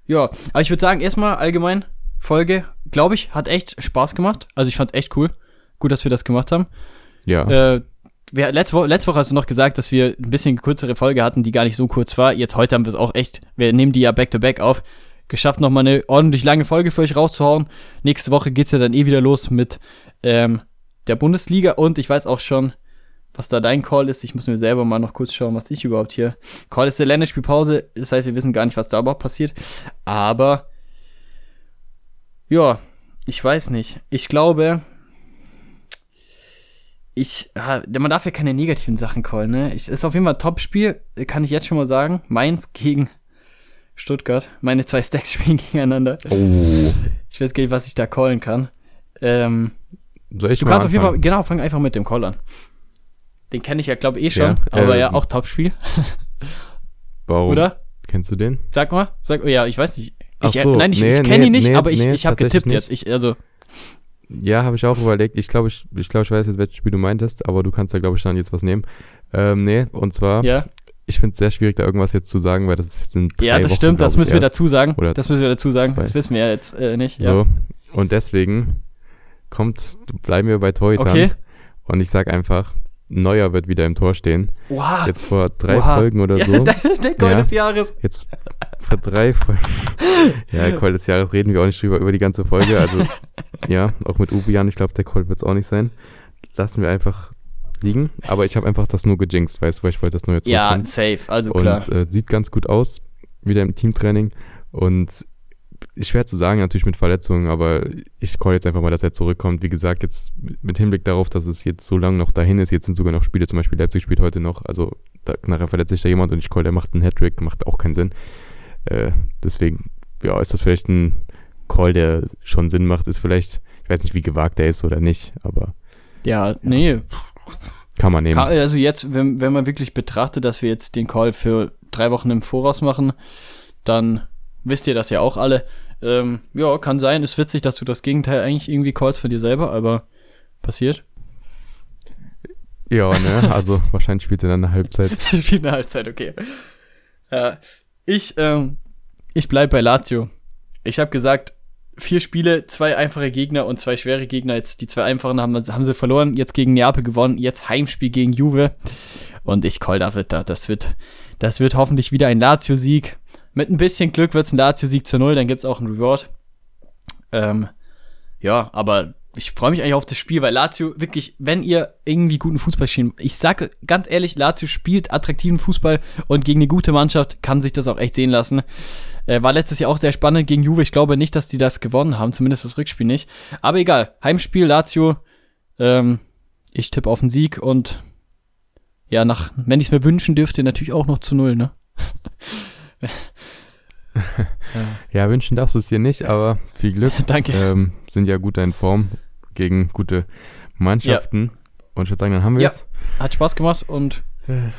ja, aber ich würde sagen, erstmal allgemein, Folge, glaube ich, hat echt Spaß gemacht. Also ich fand's echt cool. Gut, dass wir das gemacht haben. Ja. Äh, wir, letzte, Woche, letzte Woche hast du noch gesagt, dass wir ein bisschen kürzere Folge hatten, die gar nicht so kurz war. Jetzt heute haben wir es auch echt, wir nehmen die ja back-to-back auf. Geschafft, nochmal eine ordentlich lange Folge für euch rauszuhauen. Nächste Woche geht's ja dann eh wieder los mit ähm, der Bundesliga und ich weiß auch schon, was da dein Call ist. Ich muss mir selber mal noch kurz schauen, was ich überhaupt hier. Call ist der Länderspielpause, das heißt, wir wissen gar nicht, was da überhaupt passiert. Aber ja, ich weiß nicht. Ich glaube, ich, ja, man darf ja keine negativen Sachen callen, ne? Ich, ist auf jeden Fall ein Top-Spiel, kann ich jetzt schon mal sagen. Mainz gegen Stuttgart. Meine zwei Stacks (laughs) spielen gegeneinander. oh. Ich weiß gar nicht, was ich da callen kann. Ähm, Soll ich du mal kannst auf jeden Fall, anfangen? genau, fang einfach mit dem Call an. Den kenne ich ja, glaube ich, eh schon, Ja, aber ähm, ja, auch Top-Spiel, (laughs) Warum? oder? Kennst du den? Sag mal, sag, ja, ich weiß nicht. Ach Ich, so, nein, ich, nee, ich kenne nee, ihn nicht, nee, aber ich, ich habe getippt jetzt. Ich, also, Ja, habe ich auch überlegt. Ich glaube, ich, ich, glaub, ich weiß jetzt, welches Spiel du meintest, aber du kannst da, glaube ich, dann jetzt was nehmen. Ähm, nee, und zwar, ja. ich finde es sehr schwierig, da irgendwas jetzt zu sagen, weil das ist jetzt in drei Ja, das Wochen, stimmt, das müssen wir dazu sagen. Oder Das müssen wir dazu sagen. zwei. Das wissen wir ja jetzt äh, nicht. Ja. So. Und deswegen kommt, bleiben wir bei Torhütern. Okay. Und ich sag einfach, Neuer wird wieder im Tor stehen. Wow. Jetzt vor drei Oha. Folgen oder ja, so. (laughs) der, der Goal Ja. des Jahres. Jetzt vor drei Folgen. (laughs) ja, Call des Jahres reden wir auch nicht drüber, über die ganze Folge. Also, (laughs) ja, auch mit Uwe Jan, ich glaube, der Call wird es auch nicht sein. Lassen wir einfach liegen. Aber ich habe einfach das nur gejinxt, weißt du, weil ich wollte das nur jetzt Ja, safe, also klar. Und äh, sieht ganz gut aus, wieder im Teamtraining. Und ist schwer zu sagen, natürlich mit Verletzungen, aber ich call jetzt einfach mal, dass er zurückkommt. Wie gesagt, jetzt mit Hinblick darauf, dass es jetzt so lange noch dahin ist, jetzt sind sogar noch Spiele, zum Beispiel Leipzig spielt heute noch, also da, nachher verletzt sich da jemand und ich call, der macht einen Hattrick, macht auch keinen Sinn. Äh, deswegen, ja, ist das vielleicht ein Call, der schon Sinn macht, ist vielleicht, ich weiß nicht, wie gewagt er ist oder nicht, aber ja, nee. kann man nehmen. Also jetzt, wenn, wenn man wirklich betrachtet, dass wir jetzt den Call für drei Wochen im Voraus machen, dann wisst ihr das ja auch alle. Ähm, ja, kann sein. Ist witzig, dass du das Gegenteil eigentlich irgendwie callst von dir selber, aber passiert. Ja, ne? Also (laughs) wahrscheinlich spielt er dann eine Halbzeit. (laughs) spielt eine Halbzeit, okay. Ja, ich, ähm, ich bleib bei Lazio. Ich habe gesagt, vier Spiele, zwei einfache Gegner und zwei schwere Gegner. Jetzt die zwei einfachen haben, haben sie verloren. Jetzt gegen Neapel gewonnen. Jetzt Heimspiel gegen Juve. Und ich call David da. Das wird, das wird hoffentlich wieder ein Lazio-Sieg. Mit ein bisschen Glück wird's ein Lazio-Sieg zu null. Dann gibt's auch ein Reward. Ähm, ja, aber ich freue mich eigentlich auf das Spiel, weil Lazio wirklich, wenn ihr irgendwie guten Fußball spielt, ich sage ganz ehrlich, Lazio spielt attraktiven Fußball und gegen eine gute Mannschaft kann sich das auch echt sehen lassen. Äh, war letztes Jahr auch sehr spannend gegen Juve. Ich glaube nicht, dass die das gewonnen haben, zumindest das Rückspiel nicht. Aber egal, Heimspiel Lazio. Ähm, ich tippe auf den Sieg und ja, nach, wenn ich es mir wünschen dürfte, natürlich auch noch zu null, ne? (laughs) ja. wünschen darfst du es dir nicht, aber viel Glück. (laughs) Danke. Ähm, sind ja gut in Form gegen gute Mannschaften. Ja. Und ich würde sagen, dann haben wir es. Ja. Hat Spaß gemacht und äh,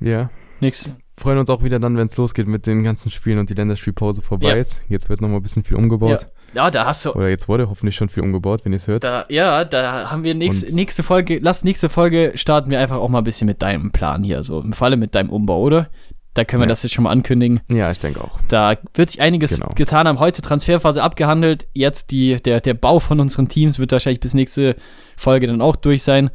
ja. Nix. Freuen uns auch wieder dann, wenn es losgeht mit den ganzen Spielen und die Länderspielpause vorbei ja. ist. Jetzt wird nochmal ein bisschen viel umgebaut. Ja. ja. da hast du. Oder jetzt wurde hoffentlich schon viel umgebaut, wenn ihr es hört. Da, ja, da haben wir nächst, nächste Folge, lass nächste Folge starten wir einfach auch mal ein bisschen mit deinem Plan hier, so im Falle mit deinem Umbau, oder? Da können wir ja. das jetzt schon mal ankündigen. Ja, ich denke auch. Da wird sich einiges genau. getan haben. Heute Transferphase abgehandelt. Jetzt die, der, der Bau von unseren Teams wird wahrscheinlich bis nächste Folge dann auch durch sein.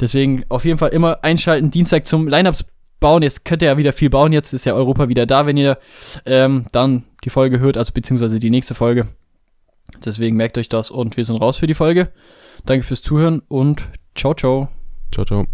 Deswegen auf jeden Fall immer einschalten. Dienstag zum Lineups bauen. Jetzt könnt ihr ja wieder viel bauen. Jetzt ist ja Europa wieder da, wenn ihr ähm, dann die Folge hört, also beziehungsweise die nächste Folge. Deswegen merkt euch das und wir sind raus für die Folge. Danke fürs Zuhören und ciao, ciao. Ciao, ciao.